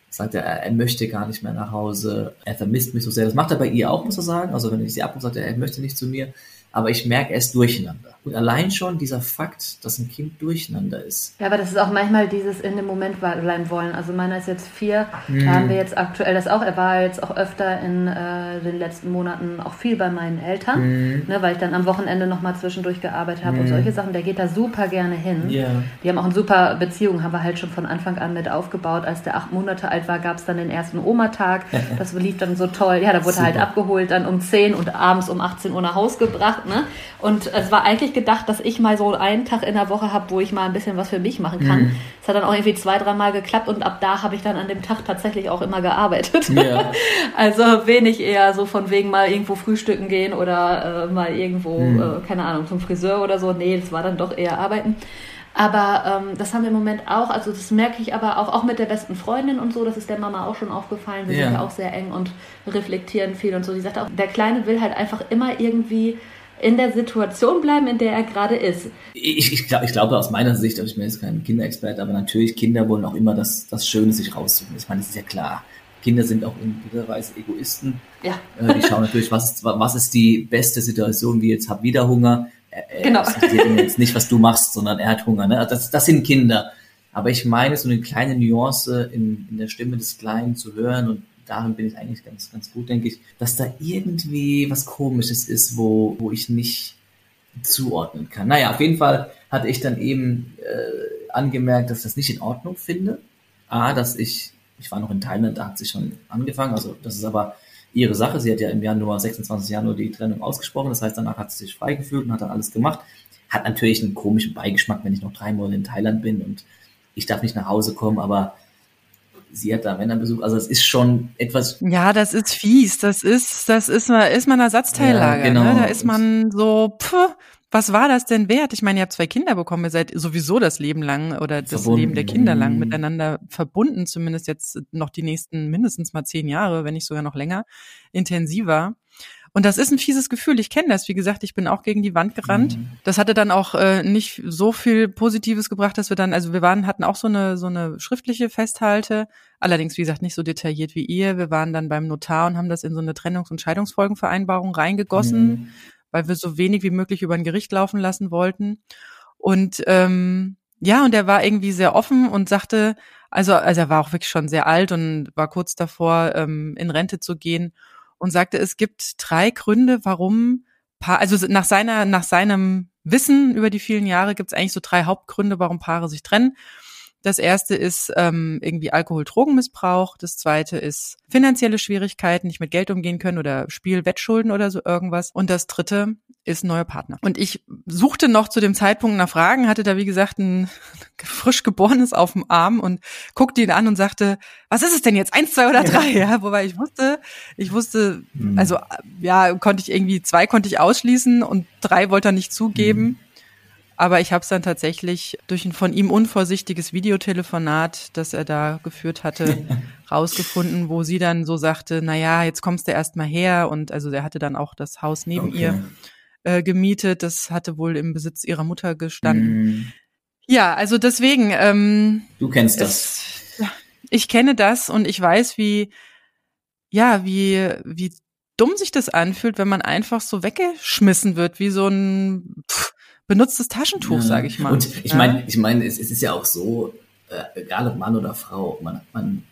sagt er, er möchte gar nicht mehr nach Hause, er vermisst mich so sehr. Das macht er bei ihr auch, muss er sagen. Also wenn ich sie abrufe, sagt er, er möchte nicht zu mir. Aber ich merke, er ist durcheinander. Und allein schon dieser Fakt, dass ein Kind durcheinander ist. Ja, aber das ist auch manchmal dieses in dem Moment bleiben wollen. Also meiner ist jetzt vier, Mhm. da haben wir jetzt aktuell das auch. Er war jetzt auch öfter in äh, den letzten Monaten auch viel bei meinen Eltern, Mhm. ne, weil ich dann am Wochenende nochmal zwischendurch gearbeitet habe und Mhm. solche Sachen. Der geht da super gerne hin. Ja. Die haben auch eine super Beziehung, haben wir halt schon von Anfang an mit aufgebaut. Als der acht Monate alt war, gab es dann den ersten Oma-Tag. Das lief dann so toll. Ja, da wurde er halt Super. abgeholt, dann um 10 und abends um 18 Uhr nach Haus gebracht. Ne? Und es war eigentlich gedacht, dass ich mal so einen Tag in der Woche habe, wo ich mal ein bisschen was für mich machen kann. Es hat dann auch irgendwie zwei, dreimal geklappt und ab da habe ich dann an dem Tag tatsächlich auch immer gearbeitet. Ja. Also wenig eher so von wegen mal irgendwo frühstücken gehen oder äh, mal irgendwo, äh, keine Ahnung, zum Friseur oder so. Nee, das war dann doch eher arbeiten. Aber ähm, das haben wir im Moment auch, also das merke ich aber auch, auch mit der besten Freundin und so, das ist der Mama auch schon aufgefallen. Wir Ja. sind ja auch sehr eng und reflektieren viel und so. Die sagt auch, der Kleine will halt einfach immer irgendwie in der Situation bleiben, in der er gerade ist. Ich, ich, glaub, ich glaube aus meiner Sicht, also ich bin jetzt kein Kinderexperte, aber natürlich Kinder wollen auch immer das, das Schöne sich raussuchen. Ich meine, das ist ja klar. Kinder sind auch in gewisser Weise Egoisten. Ja. Äh, die schauen natürlich, was ist, was ist die beste Situation, wie jetzt hab wieder Hunger. Er, genau. Er jetzt nicht, was du machst, sondern er hat Hunger. Ne? Also das, das sind Kinder. Aber ich meine, so eine kleine Nuance in, in der Stimme des Kleinen zu hören und darin bin ich eigentlich ganz, ganz gut, denke ich, dass da irgendwie was Komisches ist, wo, wo ich nicht zuordnen kann. Naja, auf jeden Fall hatte ich dann eben äh, angemerkt, dass ich das nicht in Ordnung finde. A, dass ich, ich war noch in Thailand, da hat sie schon angefangen, also das ist aber ihre Sache. Sie hat ja im Januar, 26. Januar die Trennung ausgesprochen, das heißt, danach hat sie sich frei gefühlt und hat dann alles gemacht. Hat natürlich einen komischen Beigeschmack, wenn ich noch drei Monate in Thailand bin und ich darf nicht nach Hause kommen, aber sie hat da Männerbesuch. Also es ist schon etwas. Ja, das ist fies. Das ist, das ist, ist man Ersatzteillager. Ja, genau. Ne? Da ist man so, pff, was war das denn wert? Ich meine, ihr habt zwei Kinder bekommen, ihr seid sowieso das Leben lang oder das verbunden. Leben der Kinder lang mhm. miteinander verbunden, zumindest jetzt noch die nächsten mindestens mal zehn Jahre, wenn nicht sogar noch länger, intensiver. Und das ist ein fieses Gefühl. Ich kenne das. Wie gesagt, ich bin auch gegen die Wand gerannt. Mhm. Das hatte dann auch äh, nicht so viel Positives gebracht, dass wir dann, also wir waren, hatten auch so eine so eine schriftliche Festhalte. Allerdings, wie gesagt, nicht so detailliert wie ihr. Wir waren dann beim Notar und haben das in so eine Trennungs- und Scheidungsfolgenvereinbarung reingegossen, mhm. weil wir so wenig wie möglich über ein Gericht laufen lassen wollten. Und ähm, ja, und er war irgendwie sehr offen und sagte, also, also er war auch wirklich schon sehr alt und war kurz davor, ähm, in Rente zu gehen und sagte, es gibt drei Gründe, warum Paar, also nach seiner, nach seinem Wissen über die vielen Jahre gibt es eigentlich so drei Hauptgründe, warum Paare sich trennen. Das erste ist ähm, irgendwie Alkohol-Drogenmissbrauch. Das zweite ist finanzielle Schwierigkeiten, nicht mit Geld umgehen können oder Spielwettschulden oder so irgendwas. Und das dritte ist ein neuer Partner. Und ich suchte noch zu dem Zeitpunkt nach Fragen, hatte da wie gesagt ein frisch geborenes auf dem Arm und guckte ihn an und sagte, was ist es denn jetzt? Eins, zwei oder drei? Ja, ja wobei ich wusste, ich wusste, mhm. also ja, konnte ich irgendwie zwei konnte ich ausschließen und drei wollte er nicht zugeben. Mhm. Aber ich habe es dann tatsächlich durch ein von ihm unvorsichtiges Videotelefonat, das er da geführt hatte, rausgefunden, wo sie dann so sagte, na ja, jetzt kommst du erst mal her und also er hatte dann auch das Haus neben okay. ihr äh, gemietet, das hatte wohl im Besitz ihrer Mutter gestanden. Mm. Ja, also deswegen. Ähm, du kennst das. Es, ich kenne das und ich weiß, wie ja, wie wie dumm sich das anfühlt, wenn man einfach so weggeschmissen wird, wie so ein pff, benutztes Taschentuch, ja. sage ich mal. Und ich meine, ich meine, es, es, ist ja auch so, äh, egal ob Mann oder Frau, man, man,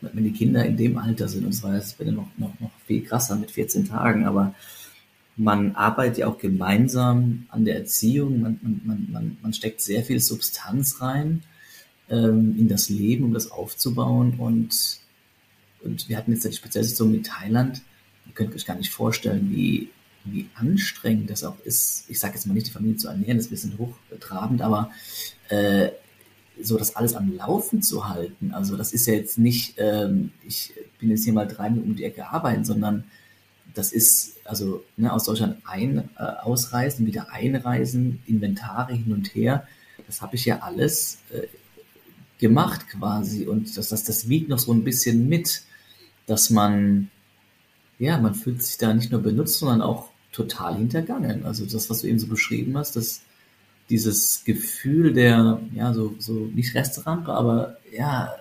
wenn die Kinder in dem Alter sind, und zwar ist es noch, noch, noch viel krasser mit 14 Tagen, aber man arbeitet ja auch gemeinsam an der Erziehung, man, man, man, man steckt sehr viel Substanz rein ähm, in das Leben, um das aufzubauen. Und, und wir hatten jetzt die spezielle Situation mit Thailand, ihr könnt euch gar nicht vorstellen, wie wie anstrengend das auch ist, ich sage jetzt mal nicht, die Familie zu ernähren, das ist ein bisschen hochtrabend, aber äh, so das alles am Laufen zu halten, also das ist ja jetzt nicht, ähm, ich bin jetzt hier mal drei Minuten um die Ecke arbeiten, sondern das ist also ne, aus Deutschland ein, äh, ausreisen, wieder einreisen, Inventare hin und her, das habe ich ja alles äh, gemacht quasi und das, das, das wiegt noch so ein bisschen mit, dass man ja, man fühlt sich da nicht nur benutzt, sondern auch total hintergangen. Also das, was du eben so beschrieben hast, dass dieses Gefühl der, ja, so, so nicht Restrampe, aber ja,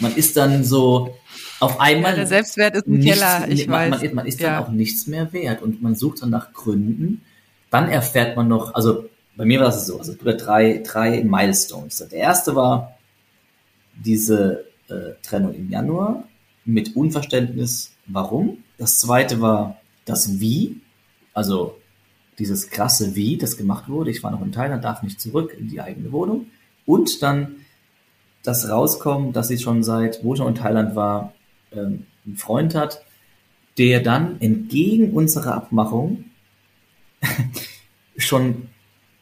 man ist dann so auf einmal. Ja, der Selbstwert ist ein Keller, ich man, weiß. Man, man ist dann ja. auch nichts mehr wert und man sucht dann nach Gründen. Dann erfährt man noch, also bei mir war es so, also drei, drei Milestones. Der erste war diese äh, Trennung im Januar mit Unverständnis, warum. Das zweite war das Wie, also dieses krasse Wie, das gemacht wurde. Ich war noch in Thailand, darf nicht zurück in die eigene Wohnung. Und dann das Rauskommen, dass sie schon seit, wo ich noch in Thailand war, ähm, einen Freund hat, der dann entgegen unserer Abmachung schon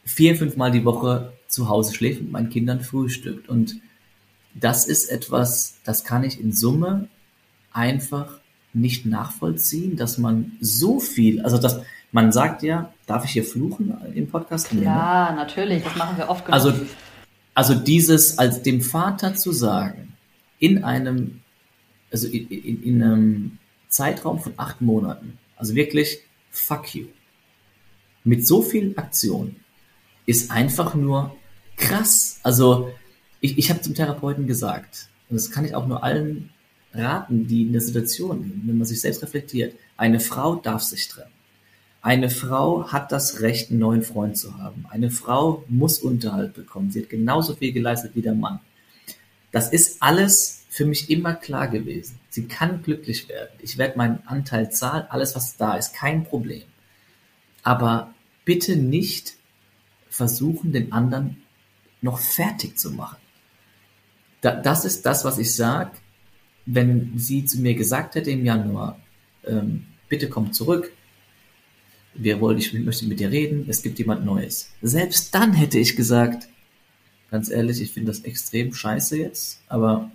vier, fünf Mal die Woche zu Hause schläft und meinen Kindern frühstückt. Und das ist etwas, das kann ich in Summe einfach nicht nachvollziehen, dass man so viel, also dass man sagt ja, darf ich hier fluchen im Podcast? Ja, natürlich, das machen wir oft genug. Also, also dieses als dem Vater zu sagen, in einem, also in, in, in einem Zeitraum von acht Monaten, also wirklich, fuck you. mit so viel Aktion ist einfach nur krass. Also ich, ich habe zum Therapeuten gesagt, und das kann ich auch nur allen raten, die in der Situation, wenn man sich selbst reflektiert, eine Frau darf sich trennen. Eine Frau hat das Recht, einen neuen Freund zu haben. Eine Frau muss Unterhalt bekommen. Sie hat genauso viel geleistet wie der Mann. Das ist alles für mich immer klar gewesen. Sie kann glücklich werden. Ich werde meinen Anteil zahlen, alles was da ist, kein Problem. Aber bitte nicht versuchen, den anderen noch fertig zu machen. das ist das, was ich sage, wenn sie zu mir gesagt hätte im Januar, ähm, bitte komm zurück, wir wollen, ich möchte mit dir reden, es gibt jemand Neues. Selbst dann hätte ich gesagt, ganz ehrlich, ich finde das extrem scheiße jetzt, aber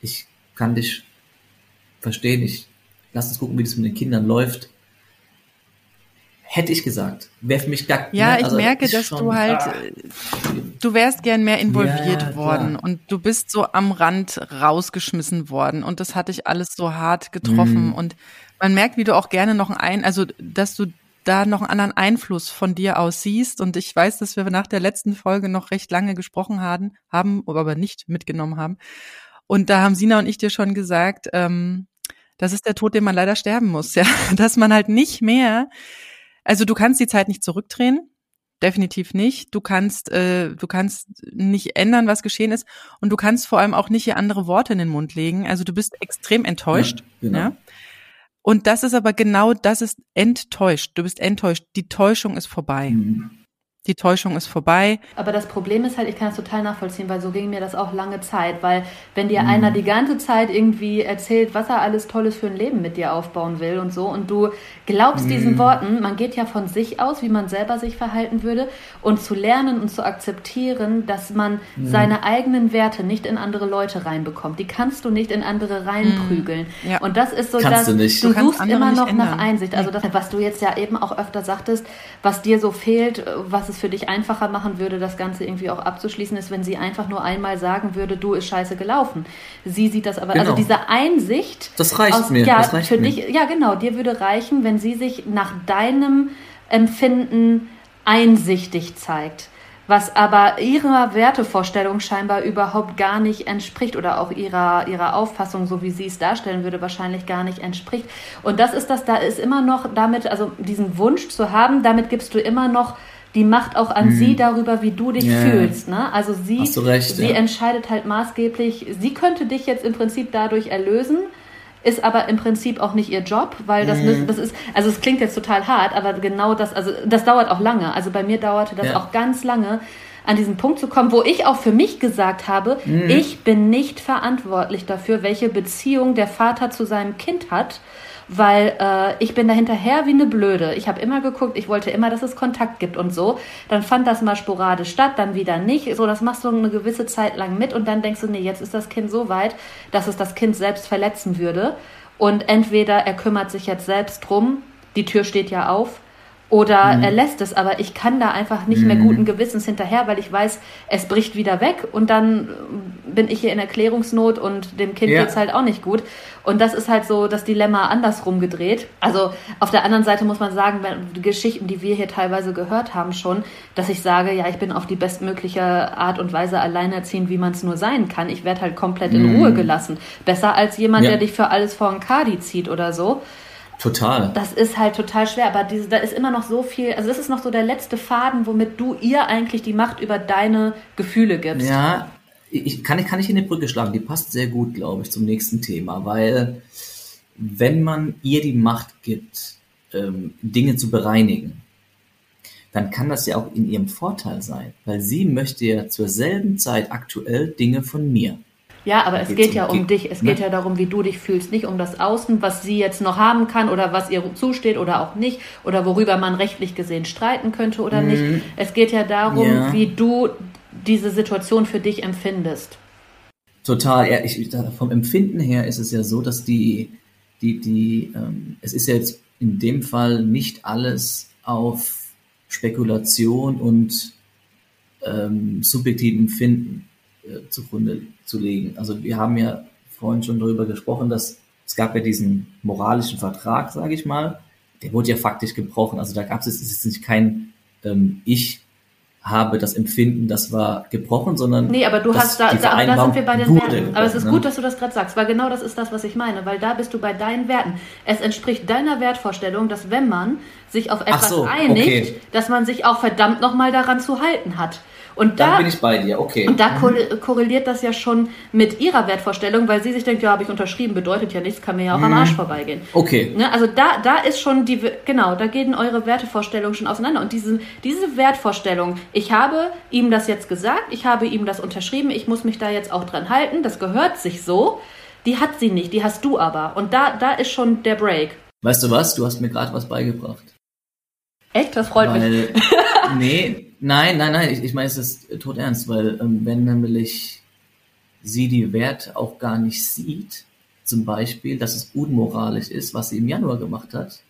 ich kann dich verstehen, ich lass uns gucken, wie das mit den Kindern läuft. Hätte ich gesagt. Wäre für mich gar Ja, ne? also ich merke, dass schon, du halt, ah, du wärst gern mehr involviert ja, worden und du bist so am Rand rausgeschmissen worden und das hat dich alles so hart getroffen mhm. und man merkt, wie du auch gerne noch ein, also, dass du da noch einen anderen Einfluss von dir aus siehst. Und ich weiß, dass wir nach der letzten Folge noch recht lange gesprochen haben, haben, aber nicht mitgenommen haben. Und da haben Sina und ich dir schon gesagt, ähm, das ist der Tod, den man leider sterben muss, ja. Dass man halt nicht mehr, also du kannst die Zeit nicht zurückdrehen, definitiv nicht. Du kannst, äh, du kannst nicht ändern, was geschehen ist, und du kannst vor allem auch nicht hier andere Worte in den Mund legen. Also du bist extrem enttäuscht, ja. Genau. ja? Und das ist aber genau, das ist enttäuscht. Du bist enttäuscht. Die Täuschung ist vorbei. Mhm die Täuschung ist vorbei. Aber das Problem ist halt, ich kann das total nachvollziehen, weil so ging mir das auch lange Zeit, weil wenn dir mhm. einer die ganze Zeit irgendwie erzählt, was er alles Tolles für ein Leben mit dir aufbauen will und so und du glaubst mhm. diesen Worten, man geht ja von sich aus, wie man selber sich verhalten würde und zu lernen und zu akzeptieren, dass man mhm. seine eigenen Werte nicht in andere Leute reinbekommt. Die kannst du nicht in andere reinprügeln. Mhm. Ja. Und das ist so, dass du, du, du suchst immer noch nach Einsicht. Also das, was du jetzt ja eben auch öfter sagtest, was dir so fehlt, was es es für dich einfacher machen würde, das Ganze irgendwie auch abzuschließen, ist, wenn sie einfach nur einmal sagen würde, du ist scheiße gelaufen. Sie sieht das aber, also genau. also diese Einsicht. Das reicht aus, mir. Ja, das reicht für mir. dich, ja genau, dir würde reichen, wenn sie sich nach deinem Empfinden einsichtig zeigt was aber ihrer Wertevorstellung scheinbar überhaupt gar nicht entspricht oder auch ihrer, ihrer Auffassung, so wie sie es darstellen würde, wahrscheinlich gar nicht entspricht. Und das ist das, da ist immer noch damit, also diesen Wunsch zu haben, damit gibst du immer noch die Macht auch an mhm. sie darüber, wie du dich yeah. fühlst. Ne? Also sie, recht, sie ja. entscheidet halt maßgeblich, sie könnte dich jetzt im Prinzip dadurch erlösen, ist aber im Prinzip auch nicht ihr Job, weil das, mhm. das ist, also es klingt jetzt total hart, aber genau das, also das dauert auch lange. Also bei mir dauerte das ja. auch ganz lange, an diesen Punkt zu kommen, wo ich auch für mich gesagt habe, mhm. ich bin nicht verantwortlich dafür, welche Beziehung der Vater zu seinem Kind hat weil äh, ich bin da hinterher wie eine Blöde. Ich habe immer geguckt, ich wollte immer, dass es Kontakt gibt und so. Dann fand das mal sporadisch statt, dann wieder nicht. So, das machst du eine gewisse Zeit lang mit und dann denkst du, nee, jetzt ist das Kind so weit, dass es das Kind selbst verletzen würde. Und entweder er kümmert sich jetzt selbst drum, die Tür steht ja auf, oder mhm. er lässt es, aber ich kann da einfach nicht mhm. mehr guten Gewissens hinterher, weil ich weiß, es bricht wieder weg und dann bin ich hier in Erklärungsnot und dem Kind ja. geht's halt auch nicht gut. Und das ist halt so das Dilemma andersrum gedreht. Also auf der anderen Seite muss man sagen, die Geschichten, die wir hier teilweise gehört haben schon, dass ich sage, ja, ich bin auf die bestmögliche Art und Weise alleinerziehend, wie man es nur sein kann. Ich werde halt komplett in mhm. Ruhe gelassen. Besser als jemand, ja. der dich für alles vor ein Kadi zieht oder so. Total. Das ist halt total schwer, aber diese, da ist immer noch so viel, also das ist noch so der letzte Faden, womit du ihr eigentlich die Macht über deine Gefühle gibst. Ja, ich kann, kann ich in die Brücke schlagen, die passt sehr gut, glaube ich, zum nächsten Thema, weil wenn man ihr die Macht gibt, ähm, Dinge zu bereinigen, dann kann das ja auch in ihrem Vorteil sein, weil sie möchte ja zur selben Zeit aktuell Dinge von mir. Ja, aber es geht ja um dich. Es geht ne? ja darum, wie du dich fühlst, nicht um das Außen, was sie jetzt noch haben kann oder was ihr zusteht oder auch nicht oder worüber man rechtlich gesehen streiten könnte oder mhm. nicht. Es geht ja darum, ja. wie du diese Situation für dich empfindest. Total. Ja, ich, vom Empfinden her ist es ja so, dass die, die, die, ähm, es ist ja jetzt in dem Fall nicht alles auf Spekulation und ähm, subjektivem Empfinden äh, zugrunde zu legen. Also wir haben ja vorhin schon darüber gesprochen, dass es gab ja diesen moralischen Vertrag, sage ich mal, der wurde ja faktisch gebrochen. Also da gab es jetzt nicht kein ähm, Ich habe das Empfinden, das war gebrochen, sondern. Nee, aber du hast da, da, da sind wir bei den Werten. Aber es ist ne? gut, dass du das gerade sagst, weil genau das ist das, was ich meine, weil da bist du bei deinen Werten. Es entspricht deiner Wertvorstellung, dass wenn man sich auf etwas so, einigt, okay. dass man sich auch verdammt nochmal daran zu halten hat. Und da, Dann bin ich bei dir, okay. Und da mhm. korreliert das ja schon mit ihrer Wertvorstellung, weil sie sich denkt, ja, habe ich unterschrieben, bedeutet ja nichts, kann mir ja auch mhm. am Arsch vorbeigehen. Okay. Ne, also da, da ist schon die, genau, da gehen eure Wertevorstellungen schon auseinander. Und diese, diese Wertvorstellung, ich habe ihm das jetzt gesagt, ich habe ihm das unterschrieben, ich muss mich da jetzt auch dran halten, das gehört sich so, die hat sie nicht, die hast du aber. Und da, da ist schon der Break. Weißt du was? Du hast mir gerade was beigebracht. Echt? Das freut Weil, mich. nee, nein, nein, nein, ich, ich meine, es ist tot ernst, weil ähm, wenn nämlich sie die Wert auch gar nicht sieht, zum Beispiel, dass es unmoralisch ist, was sie im Januar gemacht hat,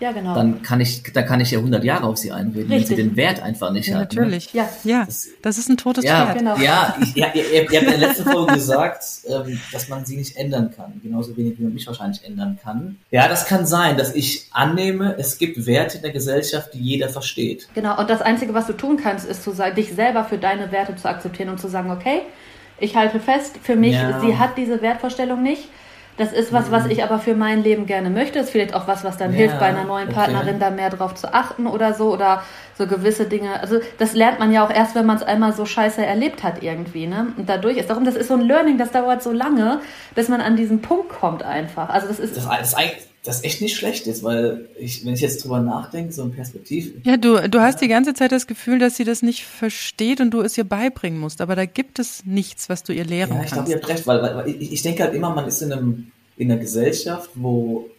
ja, genau. Dann kann ich, da kann ich ja 100 Jahre auf sie einreden, Richtig. wenn sie den Wert einfach nicht ja, hat. Ne? Natürlich. Ne? Ja, ja. Das, das, ist ein totes ja, Pferd. Genau. Ja, ich, ja ihr, ihr, ihr habt in der letzten Folge gesagt, ähm, dass man sie nicht ändern kann. Genauso wenig wie man mich wahrscheinlich ändern kann. Ja, das kann sein, dass ich annehme, es gibt Werte in der Gesellschaft, die jeder versteht. Genau. Und das Einzige, was du tun kannst, ist zu sagen, dich selber für deine Werte zu akzeptieren und zu sagen, okay, ich halte fest, für mich, ja. sie hat diese Wertvorstellung nicht das ist was, was mhm. ich aber für mein Leben gerne möchte. Das ist vielleicht auch was, was dann ja, hilft, bei einer neuen Partnerin okay. da mehr drauf zu achten oder so oder so gewisse Dinge. Also das lernt man ja auch erst, wenn man es einmal so scheiße erlebt hat irgendwie. Ne? Und dadurch ist darum, das ist so ein Learning, das dauert so lange, bis man an diesen Punkt kommt einfach. Also das ist das, das, das echt nicht schlecht ist, weil ich, wenn ich jetzt drüber nachdenke, so ein Perspektiv. Ja, du, du hast die ganze Zeit das Gefühl, dass sie das nicht versteht und du es ihr beibringen musst, aber da gibt es nichts, was du ihr lehren ja, ich kannst. Ich glaube, ihr habt recht, weil, weil ich, ich denke halt immer, man ist in einem, in einer Gesellschaft, wo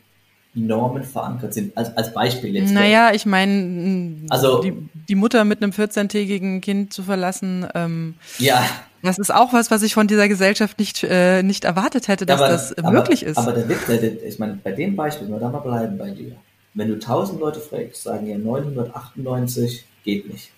Normen verankert sind, als, als Beispiel jetzt. Naja, ich meine, also, die, die Mutter mit einem 14-tägigen Kind zu verlassen, ähm, ja. Das ist auch was, was ich von dieser Gesellschaft nicht, äh, nicht erwartet hätte, dass aber, das aber, möglich ist. Aber der Witz, ich meine, bei dem Beispiel, wenn wir da mal bleiben bei dir, wenn du 1000 Leute fragst, sagen ja 998 geht nicht.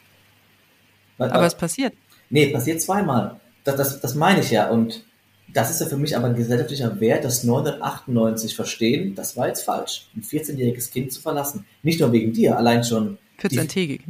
Aber es passiert. Nee, passiert zweimal. Das, das, das meine ich ja. Und das ist ja für mich aber ein gesellschaftlicher Wert, dass 998 verstehen, das war jetzt falsch, ein 14-jähriges Kind zu verlassen. Nicht nur wegen dir, allein schon 14-tägig,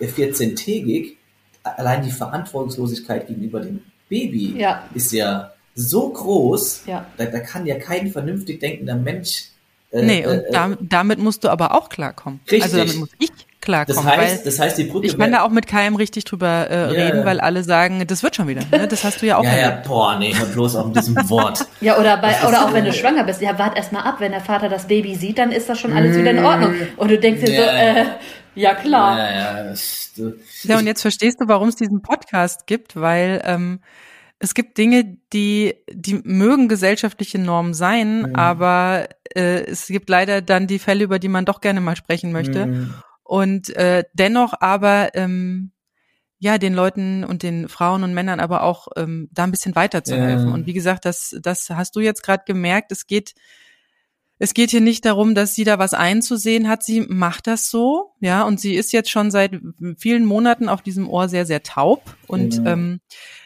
14-tägig allein die Verantwortungslosigkeit gegenüber dem Baby ja. ist ja so groß, ja. Da, da, kann ja kein vernünftig denkender Mensch. Äh, nee, und äh, damit, damit musst du aber auch klarkommen. Richtig. Also damit muss ich klarkommen. Das heißt, das heißt die Brücke. Ich kann da auch mit keinem richtig drüber äh, yeah. reden, weil alle sagen, das wird schon wieder. Ne? Das hast du ja auch. ja, ja, boah, nee, hör bloß auf diesem Wort. ja, oder bei, oder auch wenn du schwanger bist. Ja, wart erst mal ab, wenn der Vater das Baby sieht, dann ist das schon alles wieder in mm. Ordnung. Und du denkst dir yeah. so, äh, ja klar. Ja, ja, das, du, ja, und jetzt verstehst du, warum es diesen Podcast gibt, weil ähm, es gibt Dinge, die, die mögen gesellschaftliche Normen sein, mhm. aber äh, es gibt leider dann die Fälle, über die man doch gerne mal sprechen möchte. Mhm. Und äh, dennoch aber ähm, ja den Leuten und den Frauen und Männern aber auch ähm, da ein bisschen weiterzuhelfen. Ja. Und wie gesagt, das, das hast du jetzt gerade gemerkt. Es geht es geht hier nicht darum, dass sie da was einzusehen hat. Sie macht das so, ja, und sie ist jetzt schon seit vielen Monaten auf diesem Ohr sehr, sehr taub. Und genau. ähm,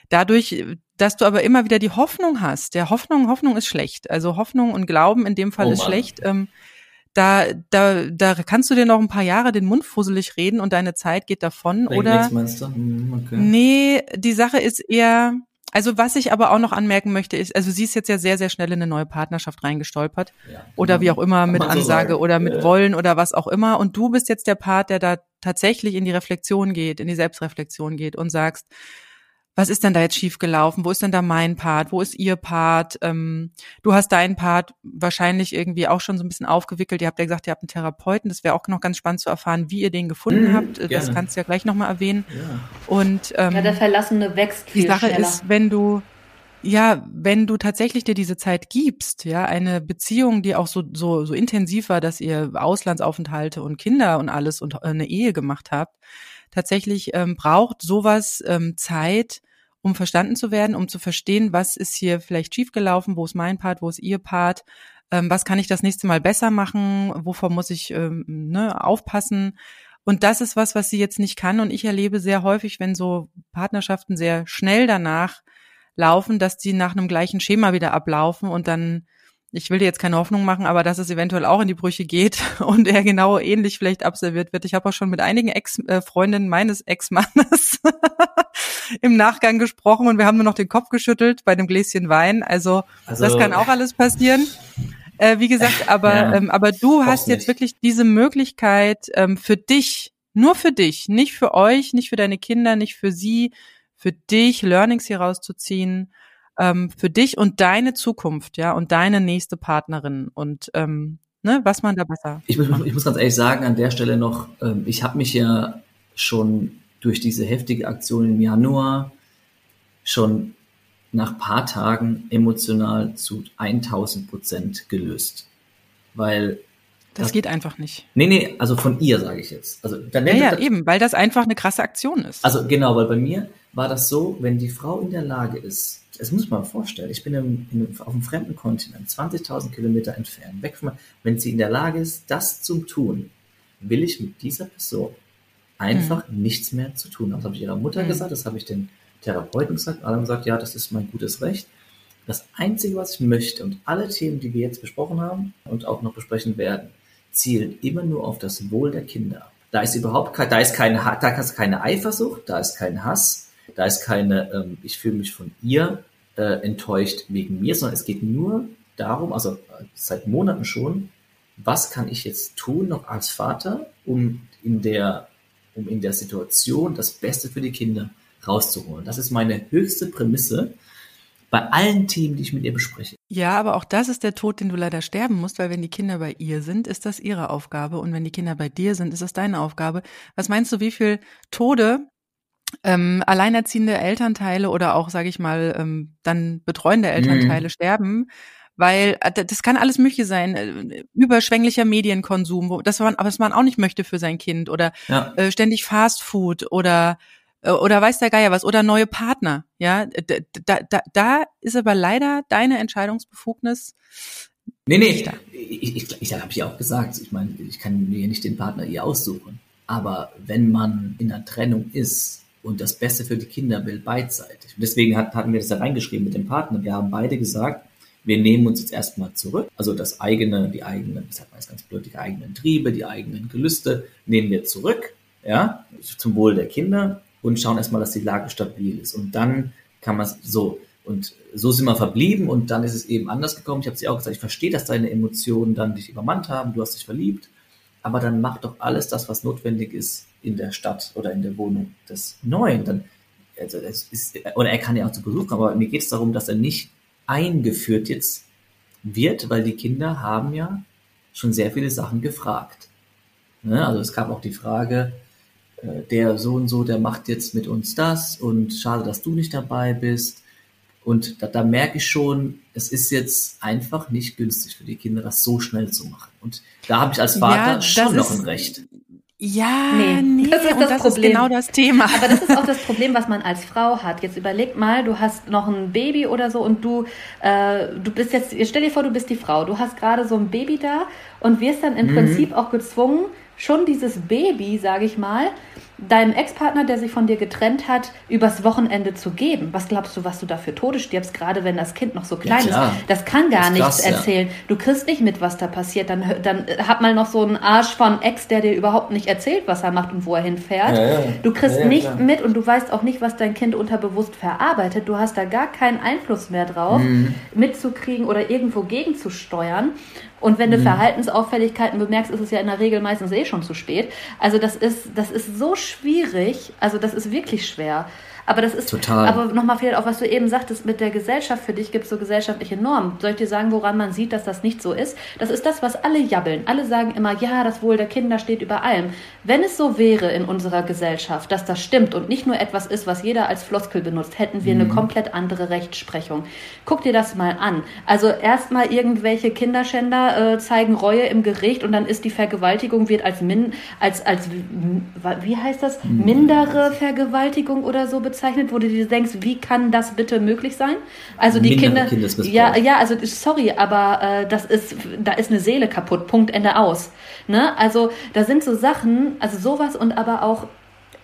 dadurch, dass du aber immer wieder die Hoffnung hast, der Hoffnung, Hoffnung ist schlecht. Also Hoffnung und Glauben in dem Fall oh ist schlecht. Ähm, da, da, da kannst du dir noch ein paar Jahre den Mund fusselig reden und deine Zeit geht davon. Bringt oder? Nichts, hm, okay. Nee, die Sache ist eher, also was ich aber auch noch anmerken möchte, ist, also sie ist jetzt ja sehr, sehr schnell in eine neue Partnerschaft reingestolpert. Ja, oder wie auch immer, mit Ansage so oder mit ja. Wollen oder was auch immer. Und du bist jetzt der Part, der da tatsächlich in die Reflexion geht, in die Selbstreflexion geht und sagst, was ist denn da jetzt schiefgelaufen? Wo ist denn da mein Part? Wo ist ihr Part? Ähm, du hast deinen Part wahrscheinlich irgendwie auch schon so ein bisschen aufgewickelt. Ihr habt ja gesagt, ihr habt einen Therapeuten. Das wäre auch noch ganz spannend zu erfahren, wie ihr den gefunden mhm, habt. Gerne. Das kannst du ja gleich nochmal erwähnen. Ja. Und ähm, ja, der Verlassene wächst viel Die Sache schneller. ist, wenn du ja, wenn du tatsächlich dir diese Zeit gibst, ja, eine Beziehung, die auch so so so intensiv war, dass ihr Auslandsaufenthalte und Kinder und alles und eine Ehe gemacht habt, tatsächlich ähm, braucht sowas ähm, Zeit, um verstanden zu werden, um zu verstehen, was ist hier vielleicht schiefgelaufen, wo ist mein Part, wo ist ihr Part, ähm, was kann ich das nächste Mal besser machen, wovor muss ich ähm, ne, aufpassen. Und das ist was, was sie jetzt nicht kann. Und ich erlebe sehr häufig, wenn so Partnerschaften sehr schnell danach laufen, dass die nach einem gleichen Schema wieder ablaufen und dann ich will dir jetzt keine Hoffnung machen, aber dass es eventuell auch in die Brüche geht und er genau ähnlich vielleicht absolviert wird. Ich habe auch schon mit einigen Ex-Freundinnen meines Ex-Mannes im Nachgang gesprochen und wir haben nur noch den Kopf geschüttelt bei dem Gläschen Wein. Also, also das kann auch alles passieren. Äh, wie gesagt, aber, ja, ähm, aber du hast jetzt nicht. wirklich diese Möglichkeit ähm, für dich, nur für dich, nicht für euch, nicht für deine Kinder, nicht für sie, für dich Learnings hier rauszuziehen ähm, für dich und deine Zukunft, ja, und deine nächste Partnerin und ähm, ne, was man da besser. Ich muss, ich muss ganz ehrlich sagen, an der Stelle noch, ähm, ich habe mich ja schon durch diese heftige Aktion im Januar schon nach paar Tagen emotional zu 1000 Prozent gelöst. Weil das, das, geht einfach nicht. Nee, nee, also von ihr sage ich jetzt. Also dann ja, ja, eben, weil das einfach eine krasse Aktion ist. Also genau, weil bei mir war das so, wenn die Frau in der Lage ist, das muss man vorstellen. Ich bin im, in, auf einem fremden Kontinent, 20.000 Kilometer entfernt, weg von, wenn sie in der Lage ist, das zu tun, will ich mit dieser Person einfach mhm. nichts mehr zu tun haben. Das habe ich ihrer Mutter mhm. gesagt, das habe ich den Therapeuten gesagt, alle haben gesagt, ja, das ist mein gutes Recht. Das Einzige, was ich möchte und alle Themen, die wir jetzt besprochen haben und auch noch besprechen werden, zielen immer nur auf das Wohl der Kinder. Da ist überhaupt kein, da ist keine, da ist keine Eifersucht, da ist kein Hass, da ist keine, ähm, ich fühle mich von ihr äh, enttäuscht wegen mir, sondern es geht nur darum, also äh, seit Monaten schon, was kann ich jetzt tun noch als Vater, um in der, um in der Situation das Beste für die Kinder rauszuholen. Das ist meine höchste Prämisse bei allen Themen, die ich mit ihr bespreche. Ja, aber auch das ist der Tod, den du leider sterben musst, weil wenn die Kinder bei ihr sind, ist das ihre Aufgabe und wenn die Kinder bei dir sind, ist das deine Aufgabe. Was meinst du, wie viel Tode ähm, alleinerziehende Elternteile oder auch, sage ich mal, ähm, dann betreuende Elternteile mhm. sterben, weil äh, das kann alles mögliche sein, äh, überschwänglicher Medienkonsum, das man, was man auch nicht möchte für sein Kind oder ja. äh, ständig Fast Food oder äh, oder weiß der Geier was oder neue Partner, ja, da, da, da ist aber leider deine Entscheidungsbefugnis. Nee, nee, ich, ich, ich, habe ja auch gesagt, ich meine, ich kann mir nicht den Partner ihr aussuchen. Aber wenn man in einer Trennung ist und das Beste für die Kinder will, beidseitig. Und deswegen hat, hatten wir das da reingeschrieben mit dem Partner. Wir haben beide gesagt, wir nehmen uns jetzt erstmal zurück. Also das eigene, die eigenen, ich sag mal ganz blöd, die eigenen Triebe, die eigenen Gelüste nehmen wir zurück, ja, zum Wohl der Kinder und schauen erstmal, dass die Lage stabil ist. Und dann kann man so, und so sind wir verblieben und dann ist es eben anders gekommen. Ich habe sie auch gesagt, ich verstehe, dass deine Emotionen dann dich übermannt haben, du hast dich verliebt, aber dann mach doch alles das, was notwendig ist, in der Stadt oder in der Wohnung des Neuen. Dann, also es ist, oder er kann ja auch zu Besuch kommen, aber mir geht es darum, dass er nicht eingeführt jetzt wird, weil die Kinder haben ja schon sehr viele Sachen gefragt. Ne? Also es gab auch die Frage, äh, der so und so, der macht jetzt mit uns das und schade, dass du nicht dabei bist. Und da, da merke ich schon, es ist jetzt einfach nicht günstig für die Kinder, das so schnell zu machen. Und da habe ich als Vater ja, schon noch ein Recht. Ja, nee, nee das ist das, das Problem. Ist genau das Thema. Aber das ist auch das Problem, was man als Frau hat. Jetzt überleg mal, du hast noch ein Baby oder so und du, äh, du bist jetzt, stell dir vor, du bist die Frau, du hast gerade so ein Baby da und wirst dann im mhm. Prinzip auch gezwungen, schon dieses Baby, sage ich mal, deinem Ex-Partner, der sich von dir getrennt hat, übers Wochenende zu geben. Was glaubst du, was du da für Tode stirbst, gerade wenn das Kind noch so klein ja, ist? Das kann gar das nichts krass, erzählen. Ja. Du kriegst nicht mit, was da passiert. Dann, dann hat mal noch so einen Arsch von Ex, der dir überhaupt nicht erzählt, was er macht und wo er hinfährt. Ja, du kriegst nicht klar. mit und du weißt auch nicht, was dein Kind unterbewusst verarbeitet. Du hast da gar keinen Einfluss mehr drauf, mhm. mitzukriegen oder irgendwo gegenzusteuern. Und wenn du mhm. Verhaltensauffälligkeiten bemerkst, ist es ja in der Regel meistens eh schon zu spät. Also das ist, das ist so schwierig, also das ist wirklich schwer. Aber das ist, Total. aber nochmal vielleicht auch, was du eben sagtest, mit der Gesellschaft, für dich gibt es so gesellschaftliche Normen. Soll ich dir sagen, woran man sieht, dass das nicht so ist? Das ist das, was alle jabbeln. Alle sagen immer, ja, das Wohl der Kinder steht über allem. Wenn es so wäre in unserer Gesellschaft, dass das stimmt und nicht nur etwas ist, was jeder als Floskel benutzt, hätten wir mhm. eine komplett andere Rechtsprechung. Guck dir das mal an. Also erstmal irgendwelche Kinderschänder äh, zeigen Reue im Gericht und dann ist die Vergewaltigung wird als min, als, als, wie heißt das? Mindere Vergewaltigung oder so bezeichnet gezeichnet, wo du dir denkst, wie kann das bitte möglich sein? Also die Kinder, ja, ja, also sorry, aber äh, das ist, da ist eine Seele kaputt. Punkt Ende aus. Ne? Also da sind so Sachen, also sowas und aber auch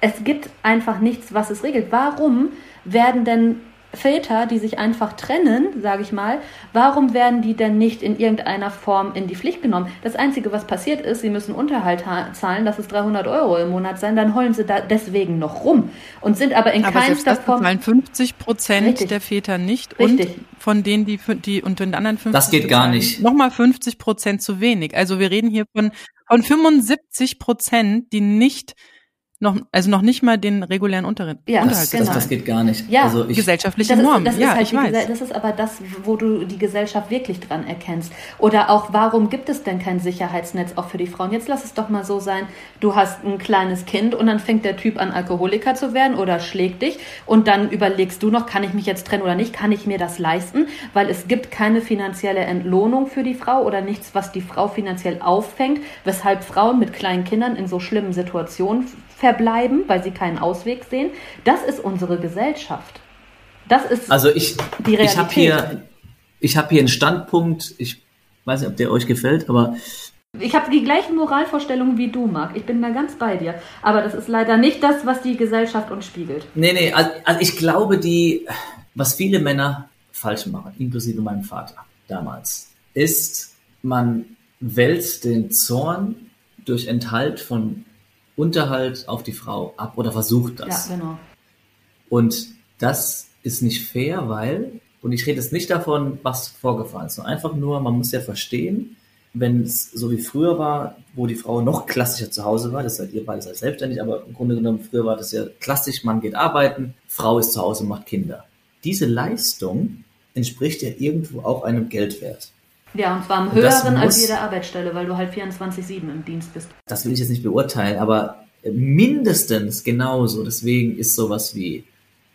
es gibt einfach nichts, was es regelt. Warum werden denn Väter, die sich einfach trennen, sage ich mal, warum werden die denn nicht in irgendeiner Form in die Pflicht genommen? Das Einzige, was passiert ist, sie müssen Unterhalt zahlen, das ist 300 Euro im Monat sein, dann heulen sie da deswegen noch rum und sind aber in aber keinster Form... zahlen 50 Prozent der Väter nicht Richtig. und von denen, die, die und den anderen 50 Das geht gar nicht. Nochmal 50 Prozent zu wenig. Also wir reden hier von, von 75 Prozent, die nicht noch, also noch nicht mal den regulären Unterricht. Ja, Unterhalt. Genau. Das, das, geht gar nicht. Ja, also ich, gesellschaftliche Norm. Das ist, ja, halt ich weiß. Das ist aber das, wo du die Gesellschaft wirklich dran erkennst. Oder auch, warum gibt es denn kein Sicherheitsnetz auch für die Frauen? Jetzt lass es doch mal so sein, du hast ein kleines Kind und dann fängt der Typ an, Alkoholiker zu werden oder schlägt dich und dann überlegst du noch, kann ich mich jetzt trennen oder nicht? Kann ich mir das leisten? Weil es gibt keine finanzielle Entlohnung für die Frau oder nichts, was die Frau finanziell auffängt, weshalb Frauen mit kleinen Kindern in so schlimmen Situationen verbleiben, weil sie keinen Ausweg sehen. Das ist unsere Gesellschaft. Das ist also ich, die Realität. Ich habe hier, ich habe hier einen Standpunkt. Ich weiß nicht, ob der euch gefällt, aber ich habe die gleichen Moralvorstellungen wie du, Marc. Ich bin da ganz bei dir. Aber das ist leider nicht das, was die Gesellschaft uns spiegelt. Nee, nee, also, also ich glaube, die, was viele Männer falsch machen, inklusive meinem Vater damals, ist, man wälzt den Zorn durch Enthalt von Unterhalt auf die Frau ab oder versucht das. Ja, genau. Und das ist nicht fair, weil, und ich rede jetzt nicht davon, was vorgefallen ist, sondern einfach nur, man muss ja verstehen, wenn es so wie früher war, wo die Frau noch klassischer zu Hause war, das seid ihr beide seid selbstständig, aber im Grunde genommen früher war das ja klassisch, Mann geht arbeiten, Frau ist zu Hause und macht Kinder. Diese Leistung entspricht ja irgendwo auch einem Geldwert. Ja, und zwar am höheren als jede Arbeitsstelle, weil du halt 24-7 im Dienst bist. Das will ich jetzt nicht beurteilen, aber mindestens genauso. Deswegen ist sowas wie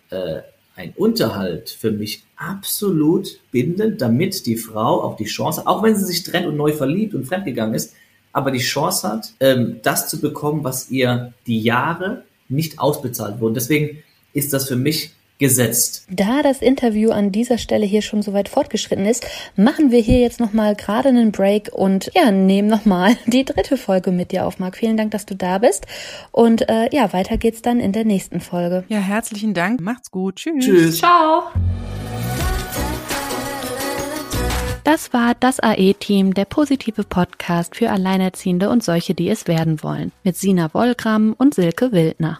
äh, ein Unterhalt für mich absolut bindend, damit die Frau auch die Chance, auch wenn sie sich trennt und neu verliebt und fremdgegangen ist, aber die Chance hat, ähm, das zu bekommen, was ihr die Jahre nicht ausbezahlt wurde. Deswegen ist das für mich gesetzt. Da das Interview an dieser Stelle hier schon so weit fortgeschritten ist, machen wir hier jetzt nochmal gerade einen Break und ja, nehmen nochmal die dritte Folge mit dir auf, Marc. Vielen Dank, dass du da bist. Und äh, ja, weiter geht's dann in der nächsten Folge. Ja, herzlichen Dank. Macht's gut. Tschüss. Tschüss. Ciao. Das war das AE-Team, der positive Podcast für Alleinerziehende und solche, die es werden wollen, mit Sina Wollgramm und Silke Wildner.